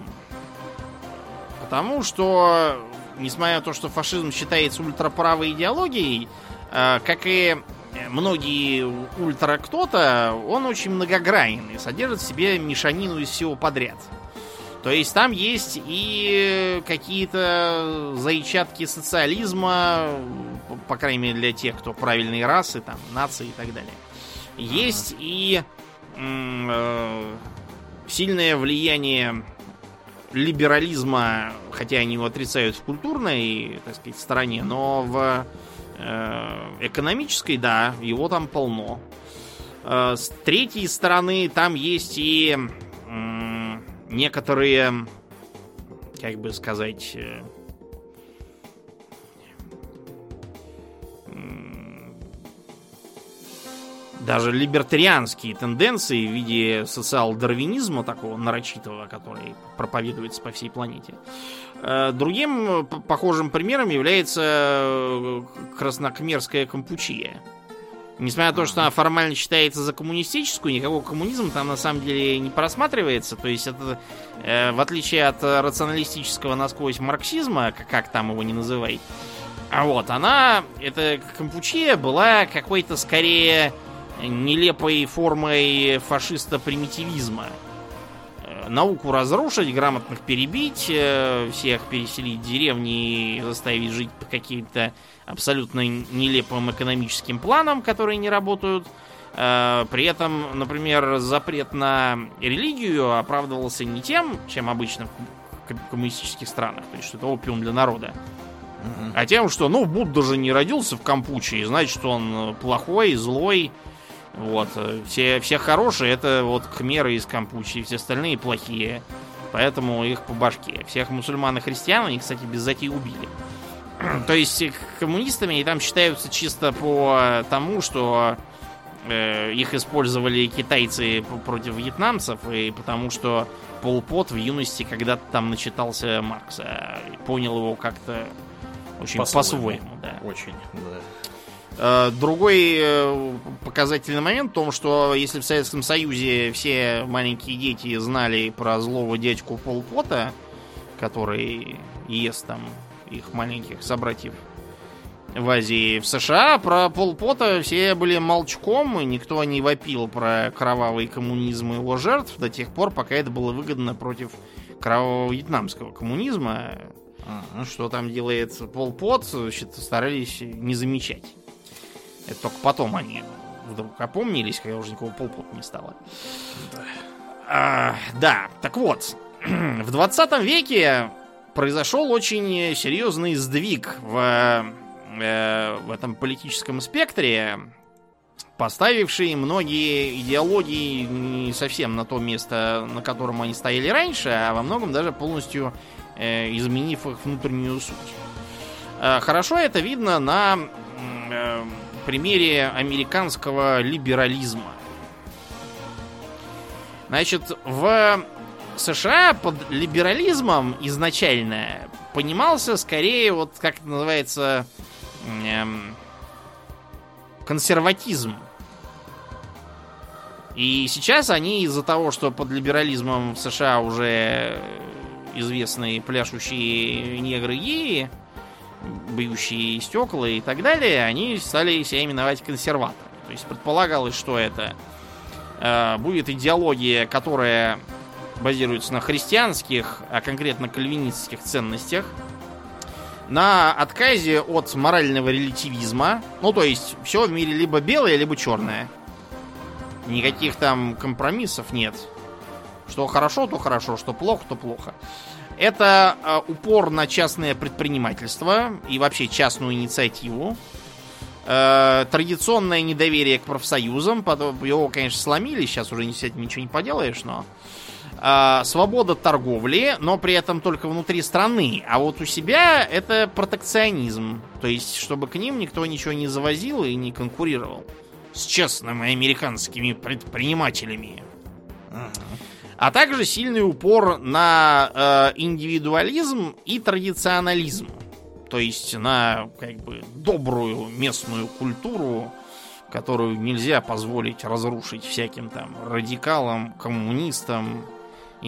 Потому что, несмотря на то, что фашизм считается ультраправой идеологией, э, как и многие ультра кто-то, он очень многогранен и содержит в себе мешанину из всего подряд. То есть там есть и какие-то зайчатки социализма, по крайней мере для тех, кто правильные расы, там, нации и так далее. Есть ага. и э, сильное влияние либерализма, хотя они его отрицают в культурной, так сказать, стороне, но в э, экономической, да, его там полно. Э, с третьей стороны, там есть и некоторые, как бы сказать, э, даже либертарианские тенденции в виде социал-дарвинизма такого нарочитого, который проповедуется по всей планете. Э, другим похожим примером является краснокмерская Кампучия. Несмотря на то, что она формально считается за коммунистическую, никакого коммунизма там на самом деле не просматривается. То есть это, э, в отличие от рационалистического насквозь марксизма, как, как там его не называй, а вот она, эта Кампучия была какой-то скорее нелепой формой фашиста-примитивизма. Э, науку разрушить, грамотных перебить, э, всех переселить в деревни и заставить жить по каким-то абсолютно нелепым экономическим планам, которые не работают. Э, при этом, например, запрет на религию оправдывался не тем, чем обычно в коммунистических странах, то есть что это опиум для народа, а тем, что, ну, Будда же не родился в Кампучии, значит, он плохой, злой, вот. Э, все, все хорошие, это вот хмеры из Кампучи, все остальные плохие. Поэтому их по башке. Всех мусульман и христиан они, кстати, без затей убили. То есть коммунистами там считаются чисто по тому, что э, их использовали китайцы против вьетнамцев, и потому что Пол Пот в юности когда-то там начитался Маркса, понял его как-то очень по-своему, по да. Очень, да. Э, другой э, показательный момент в том, что если в Советском Союзе все маленькие дети знали про злого дядьку Полпота, который ест там их маленьких собратьев в Азии, в США про Полпота все были молчком, и никто не вопил про кровавый коммунизм и его жертв до тех пор, пока это было выгодно против кровавого вьетнамского коммунизма. Что там делает Полпот, старались не замечать. Это только потом они вдруг опомнились, когда уже никого полпот не стало. Да. А, да, так вот. В 20 веке произошел очень серьезный сдвиг в, э, в этом политическом спектре, поставивший многие идеологии не совсем на то место, на котором они стояли раньше, а во многом даже полностью э, изменив их внутреннюю суть. Э, хорошо это видно на э, примере американского либерализма. Значит, в США под либерализмом изначально понимался скорее, вот как это называется, эм, консерватизм. И сейчас они из-за того, что под либерализмом в США уже известные пляшущие негры геи, бьющие стекла и так далее, они стали себя именовать консерваторами. То есть предполагалось, что это э, будет идеология, которая базируется на христианских, а конкретно кальвинистских ценностях, на отказе от морального релятивизма. Ну, то есть, все в мире либо белое, либо черное. Никаких там компромиссов нет. Что хорошо, то хорошо, что плохо, то плохо. Это э, упор на частное предпринимательство и вообще частную инициативу. Э, традиционное недоверие к профсоюзам. Его, конечно, сломили, сейчас уже ничего не поделаешь, но... Э, свобода торговли, но при этом только внутри страны. А вот у себя это протекционизм. То есть, чтобы к ним никто ничего не завозил и не конкурировал. С честными американскими предпринимателями. А также сильный упор на э, индивидуализм и традиционализм. То есть на как бы добрую местную культуру, которую нельзя позволить разрушить всяким там радикалам, коммунистам,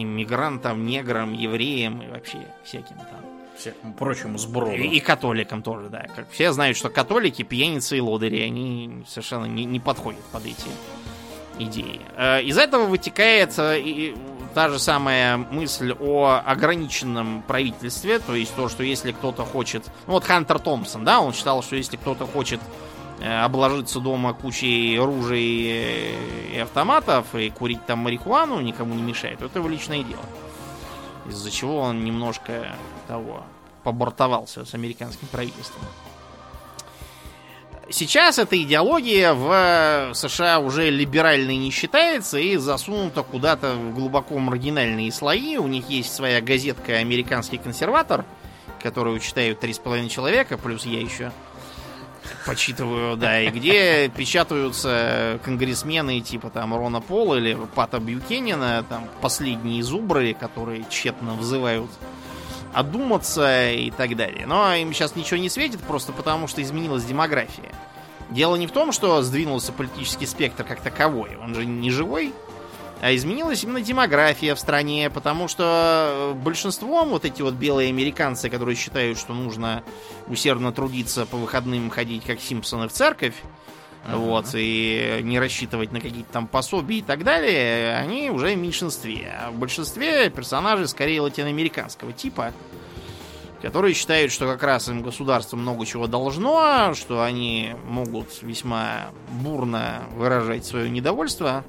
иммигрантам, неграм, евреям и вообще всяким там. Всякому прочему сброду. И, и католикам тоже, да. Как все знают, что католики, пьяницы и лодыри, они совершенно не, не подходят под эти идеи. Э, из этого вытекает э, та же самая мысль о ограниченном правительстве, то есть то, что если кто-то хочет... Ну вот Хантер Томпсон, да, он считал, что если кто-то хочет обложиться дома кучей ружей и автоматов и курить там марихуану никому не мешает, это его личное дело. Из-за чего он немножко того побортовался с американским правительством. Сейчас эта идеология в США уже либеральной не считается и засунута куда-то в глубоко маргинальные слои. У них есть своя газетка «Американский консерватор», которую читают 3,5 человека, плюс я еще почитываю, да, и где печатаются конгрессмены типа там Рона Пола или Пата Бьюкенина, там последние зубры, которые тщетно взывают одуматься и так далее. Но им сейчас ничего не светит, просто потому что изменилась демография. Дело не в том, что сдвинулся политический спектр как таковой, он же не живой, а изменилась именно демография в стране, потому что большинством вот эти вот белые американцы, которые считают, что нужно усердно трудиться по выходным ходить как Симпсоны в церковь, uh-huh. вот, и не рассчитывать на какие-то там пособия и так далее, они уже в меньшинстве. А в большинстве персонажи скорее латиноамериканского типа, которые считают, что как раз им государство много чего должно, что они могут весьма бурно выражать свое недовольство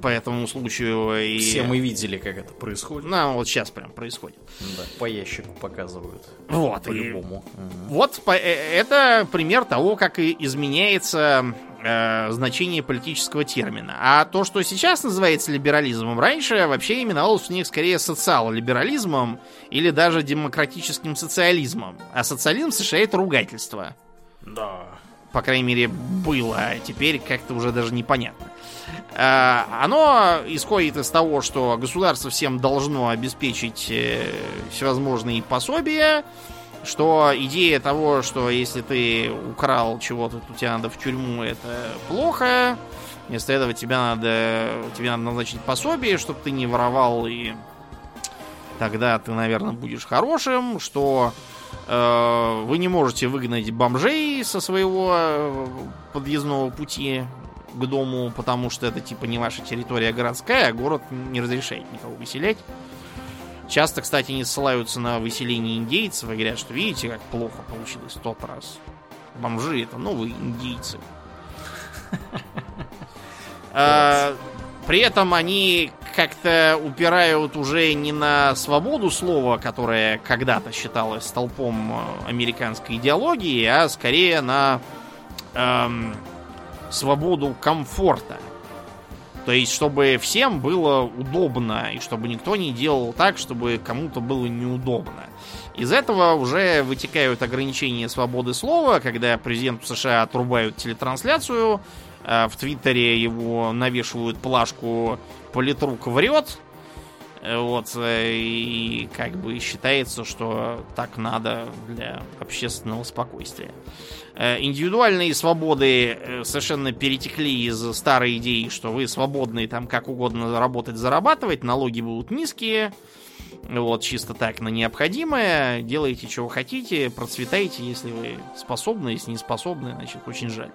по этому случаю. И... Все мы видели, как это происходит. Ну, вот сейчас прям происходит. Да, по ящику показывают. Вот. По-любому. И... Угу. Вот по... Э, это пример того, как и изменяется э, значение политического термина. А то, что сейчас называется либерализмом, раньше вообще именовалось у них скорее социал-либерализмом или даже демократическим социализмом. А социализм в США это ругательство. Да. По крайней мере, было, а теперь как-то уже даже непонятно. Э, оно исходит из того, что государство всем должно обеспечить э, всевозможные пособия, что идея того, что если ты украл чего-то, то тебе надо в тюрьму, это плохо. Вместо этого тебе надо, тебе надо назначить пособие, чтобы ты не воровал, и тогда ты, наверное, будешь хорошим, что э, вы не можете выгнать бомжей со своего э, подъездного пути к дому, потому что это типа не ваша территория городская, а город не разрешает никого выселять. Часто, кстати, не ссылаются на выселение индейцев и говорят, что видите, как плохо получилось в тот раз. Бомжи это новые индейцы. А, при этом они как-то упирают уже не на свободу слова, которая когда-то считалась столпом э, американской идеологии, а скорее на эм, свободу комфорта. То есть, чтобы всем было удобно, и чтобы никто не делал так, чтобы кому-то было неудобно. Из этого уже вытекают ограничения свободы слова, когда президенту США отрубают телетрансляцию, а в Твиттере его навешивают плашку «Политрук врет», вот, и как бы считается, что так надо для общественного спокойствия. Э, индивидуальные свободы э, совершенно перетекли из старой идеи, что вы свободны там как угодно работать, зарабатывать, налоги будут низкие, вот, чисто так, на необходимое, делайте, чего хотите, процветайте, если вы способны, если не способны, значит, очень жаль.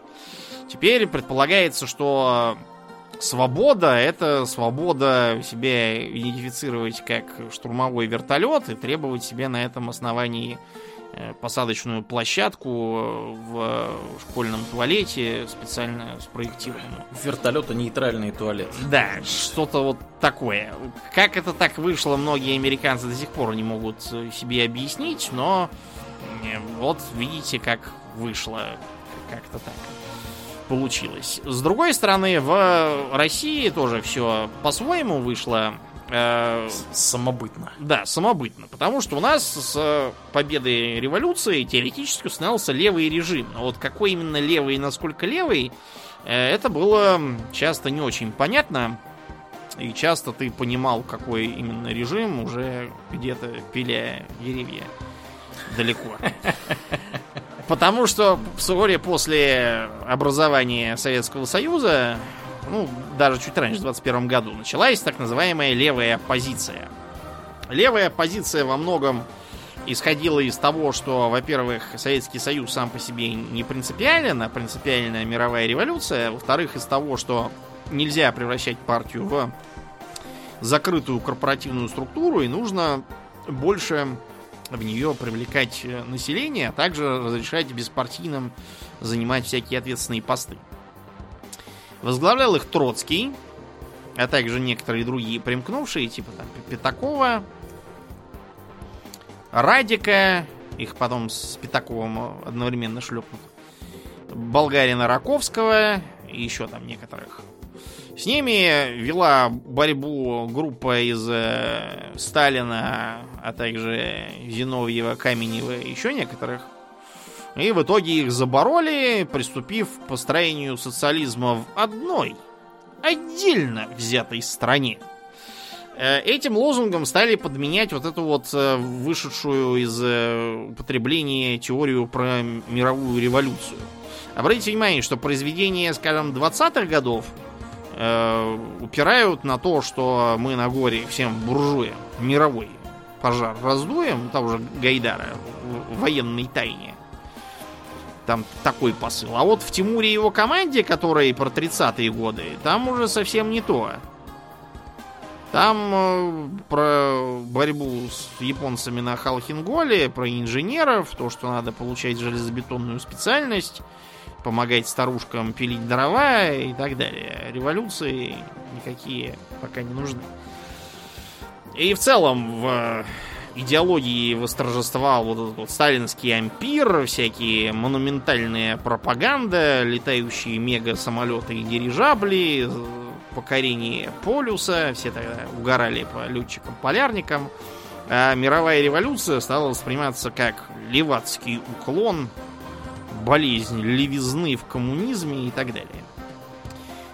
Теперь предполагается, что свобода — это свобода себя идентифицировать как штурмовой вертолет и требовать себе на этом основании посадочную площадку э, в школьном туалете, специально спроектированную. Вертолета нейтральный туалет. Да, что-то вот такое. Как это так вышло, многие американцы до сих пор не могут себе объяснить, но вот видите, как вышло. Как-то так получилось. С другой стороны, в России тоже все по-своему вышло. Э, самобытно. Да, самобытно. Потому что у нас с победой революции теоретически установился левый режим. Но вот какой именно левый и насколько левый, э, это было часто не очень понятно. И часто ты понимал, какой именно режим, уже где-то пиляя деревья далеко. Потому что вскоре после образования Советского Союза ну, даже чуть раньше, в 21 году, началась так называемая левая оппозиция. Левая оппозиция во многом исходила из того, что, во-первых, Советский Союз сам по себе не принципиален, а принципиальная мировая революция. Во-вторых, из того, что нельзя превращать партию в закрытую корпоративную структуру, и нужно больше в нее привлекать э, население, а также разрешать беспартийным занимать всякие ответственные посты. Возглавлял их Троцкий, а также некоторые другие примкнувшие, типа там Пятакова, Радика, их потом с Пятаковым одновременно шлепнут, Болгарина Раковского и еще там некоторых. С ними вела борьбу группа из э, Сталина, а также Зиновьева, Каменева и еще некоторых. И в итоге их забороли, приступив к построению социализма в одной, отдельно взятой стране. Э, этим лозунгом стали подменять вот эту вот э, вышедшую из э, употребления теорию про мировую революцию. Обратите внимание, что произведения, скажем, 20-х годов э, упирают на то, что мы на горе всем буржуям мировой пожар раздуем, того же Гайдара в военной тайне. Там такой посыл. А вот в Тимуре и его команде, которые про 30-е годы, там уже совсем не то. Там э, про борьбу с японцами на Халхинголе, про инженеров, то, что надо получать железобетонную специальность, помогать старушкам пилить дрова и так далее. Революции никакие пока не нужны. И в целом в идеологии восторжествовал вот этот вот сталинский ампир, всякие монументальные пропаганда, летающие мега-самолеты и дирижабли, покорение полюса, все тогда угорали по летчикам-полярникам. А мировая революция стала восприниматься как левацкий уклон, болезнь левизны в коммунизме и так далее.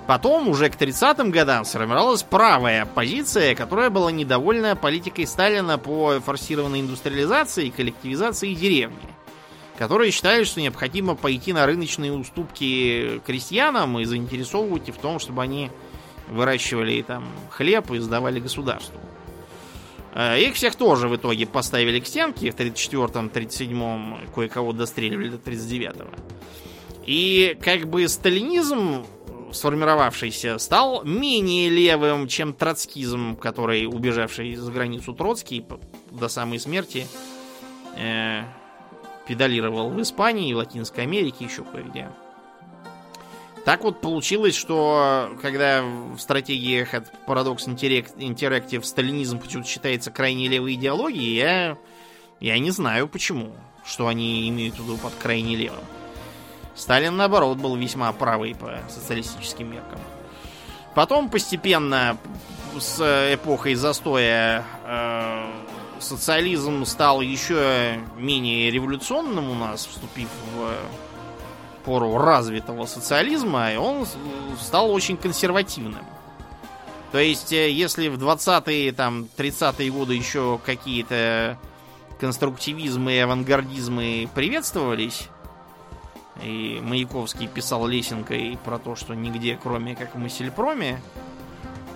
Потом, уже к 30-м годам, сформировалась правая оппозиция, которая была недовольна политикой Сталина по форсированной индустриализации и коллективизации деревни. Которые считали, что необходимо пойти на рыночные уступки крестьянам и заинтересовывать их в том, чтобы они выращивали там хлеб и сдавали государству. Э, их всех тоже в итоге поставили к стенке в 34-м, 37-м, кое-кого достреливали до 39-го. И как бы сталинизм сформировавшийся, стал менее левым, чем троцкизм, который, убежавший за границу Троцкий до самой смерти, э, педалировал в Испании, в Латинской Америке, еще кое-где. Так вот получилось, что когда в стратегиях от Paradox Interactive сталинизм почему-то считается крайне левой идеологией, я, я не знаю почему, что они имеют в виду под крайне левым. Сталин, наоборот, был весьма правый по социалистическим меркам. Потом постепенно с эпохой застоя э, социализм стал еще менее революционным у нас, вступив в пору развитого социализма, и он стал очень консервативным. То есть, э, если в 20-е, там, 30-е годы еще какие-то конструктивизмы и авангардизмы приветствовались, и Маяковский писал лесенкой про то, что нигде, кроме как в Массельпроме,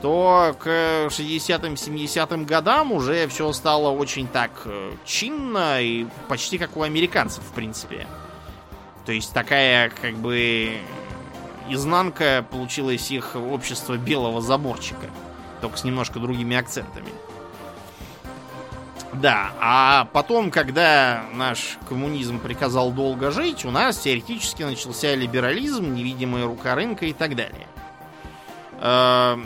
то к 60-м, 70-м годам уже все стало очень так э, чинно и почти как у американцев, в принципе. То есть такая, как бы, изнанка получилась их общество белого заборчика, только с немножко другими акцентами. Да, а потом, когда наш коммунизм приказал долго жить, у нас теоретически начался либерализм, невидимая рука рынка и так далее. Э,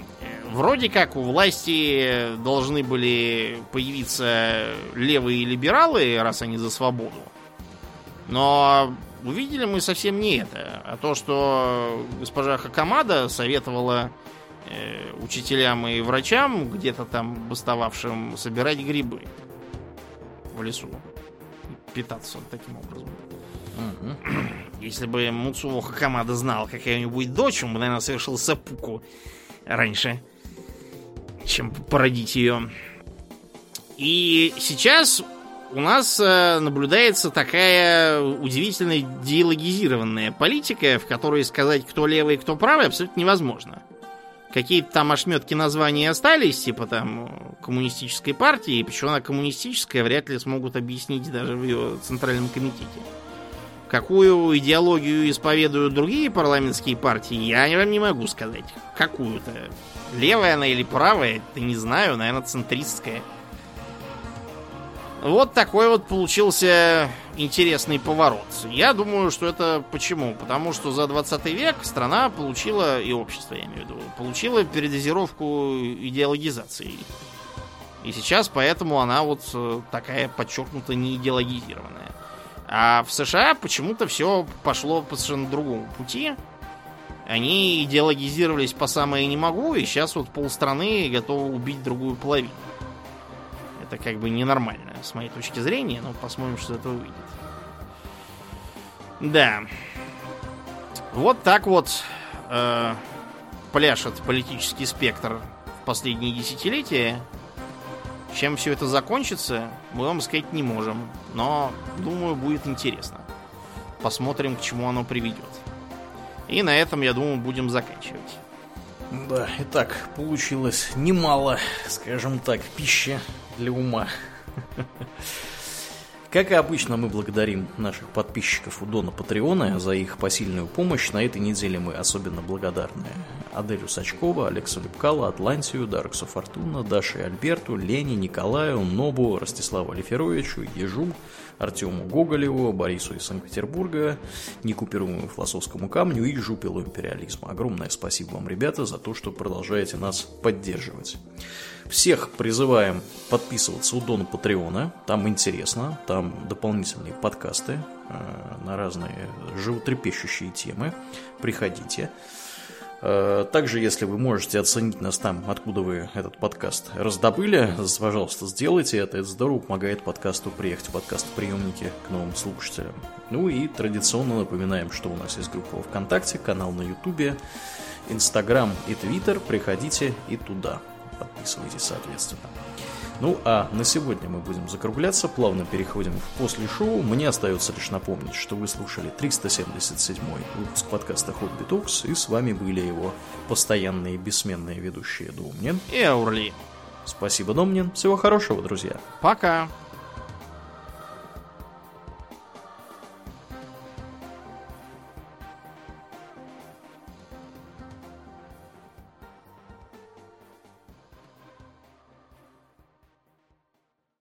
вроде как у власти должны были появиться левые либералы, раз они за свободу. Но увидели мы совсем не это, а то, что госпожа Хакамада советовала э, учителям и врачам, где-то там бастовавшим, собирать грибы в лесу. Питаться таким образом. Угу. Если бы Муцуо Хакамада знал, какая у него будет дочь, он бы, наверное, совершил сапуку раньше, чем породить ее. И сейчас у нас э, наблюдается такая удивительно диалогизированная политика, в которой сказать, кто левый кто правый, абсолютно невозможно. Какие-то там ошметки названий остались, типа там коммунистической партии, почему она коммунистическая, вряд ли смогут объяснить даже в ее центральном комитете. Какую идеологию исповедуют другие парламентские партии, я вам не могу сказать. Какую-то. Левая она или правая, это не знаю, наверное, центристская. Вот такой вот получился интересный поворот. Я думаю, что это почему? Потому что за 20 век страна получила, и общество, я имею в виду, получила передозировку идеологизации. И сейчас поэтому она вот э, такая подчеркнуто не идеологизированная. А в США почему-то все пошло по совершенно другому пути. Они идеологизировались по самое не могу, и сейчас вот полстраны готовы убить другую половину. Это как бы ненормально, с моей точки зрения, но посмотрим, что это увидит. Да. Вот так вот э, пляшет политический спектр в последние десятилетия. Чем все это закончится, мы вам сказать не можем. Но, думаю, будет интересно. Посмотрим, к чему оно приведет. И на этом, я думаю, будем заканчивать. Да, итак, получилось немало, скажем так, пищи для ума. Как и обычно, мы благодарим наших подписчиков у Дона Патреона за их посильную помощь. На этой неделе мы особенно благодарны Аделю Сачкова, Алексу Лепкала, Атлантию, Дарксу Фортуна, Даше Альберту, Лене, Николаю, Нобу, Ростиславу Алиферовичу, Ежу, Артему Гоголеву, Борису из Санкт-Петербурга, Некуперуемому философскому камню и Жупелу империализма. Огромное спасибо вам, ребята, за то, что продолжаете нас поддерживать. Всех призываем подписываться у Дона Патреона, там интересно, там дополнительные подкасты э, на разные животрепещущие темы. Приходите. Э, также, если вы можете оценить нас там, откуда вы этот подкаст раздобыли, пожалуйста, сделайте это. Это здорово помогает подкасту приехать в подкаст-приемники к новым слушателям. Ну и традиционно напоминаем, что у нас есть группа ВКонтакте, канал на Ютубе, Инстаграм и Твиттер. Приходите и туда. Подписывайтесь, соответственно. Ну а на сегодня мы будем закругляться, плавно переходим в после шоу. Мне остается лишь напомнить, что вы слушали 377 выпуск подкаста Хобби Токс, и с вами были его постоянные бессменные ведущие Домнин и Аурли. Спасибо, Домнин. Всего хорошего, друзья. Пока.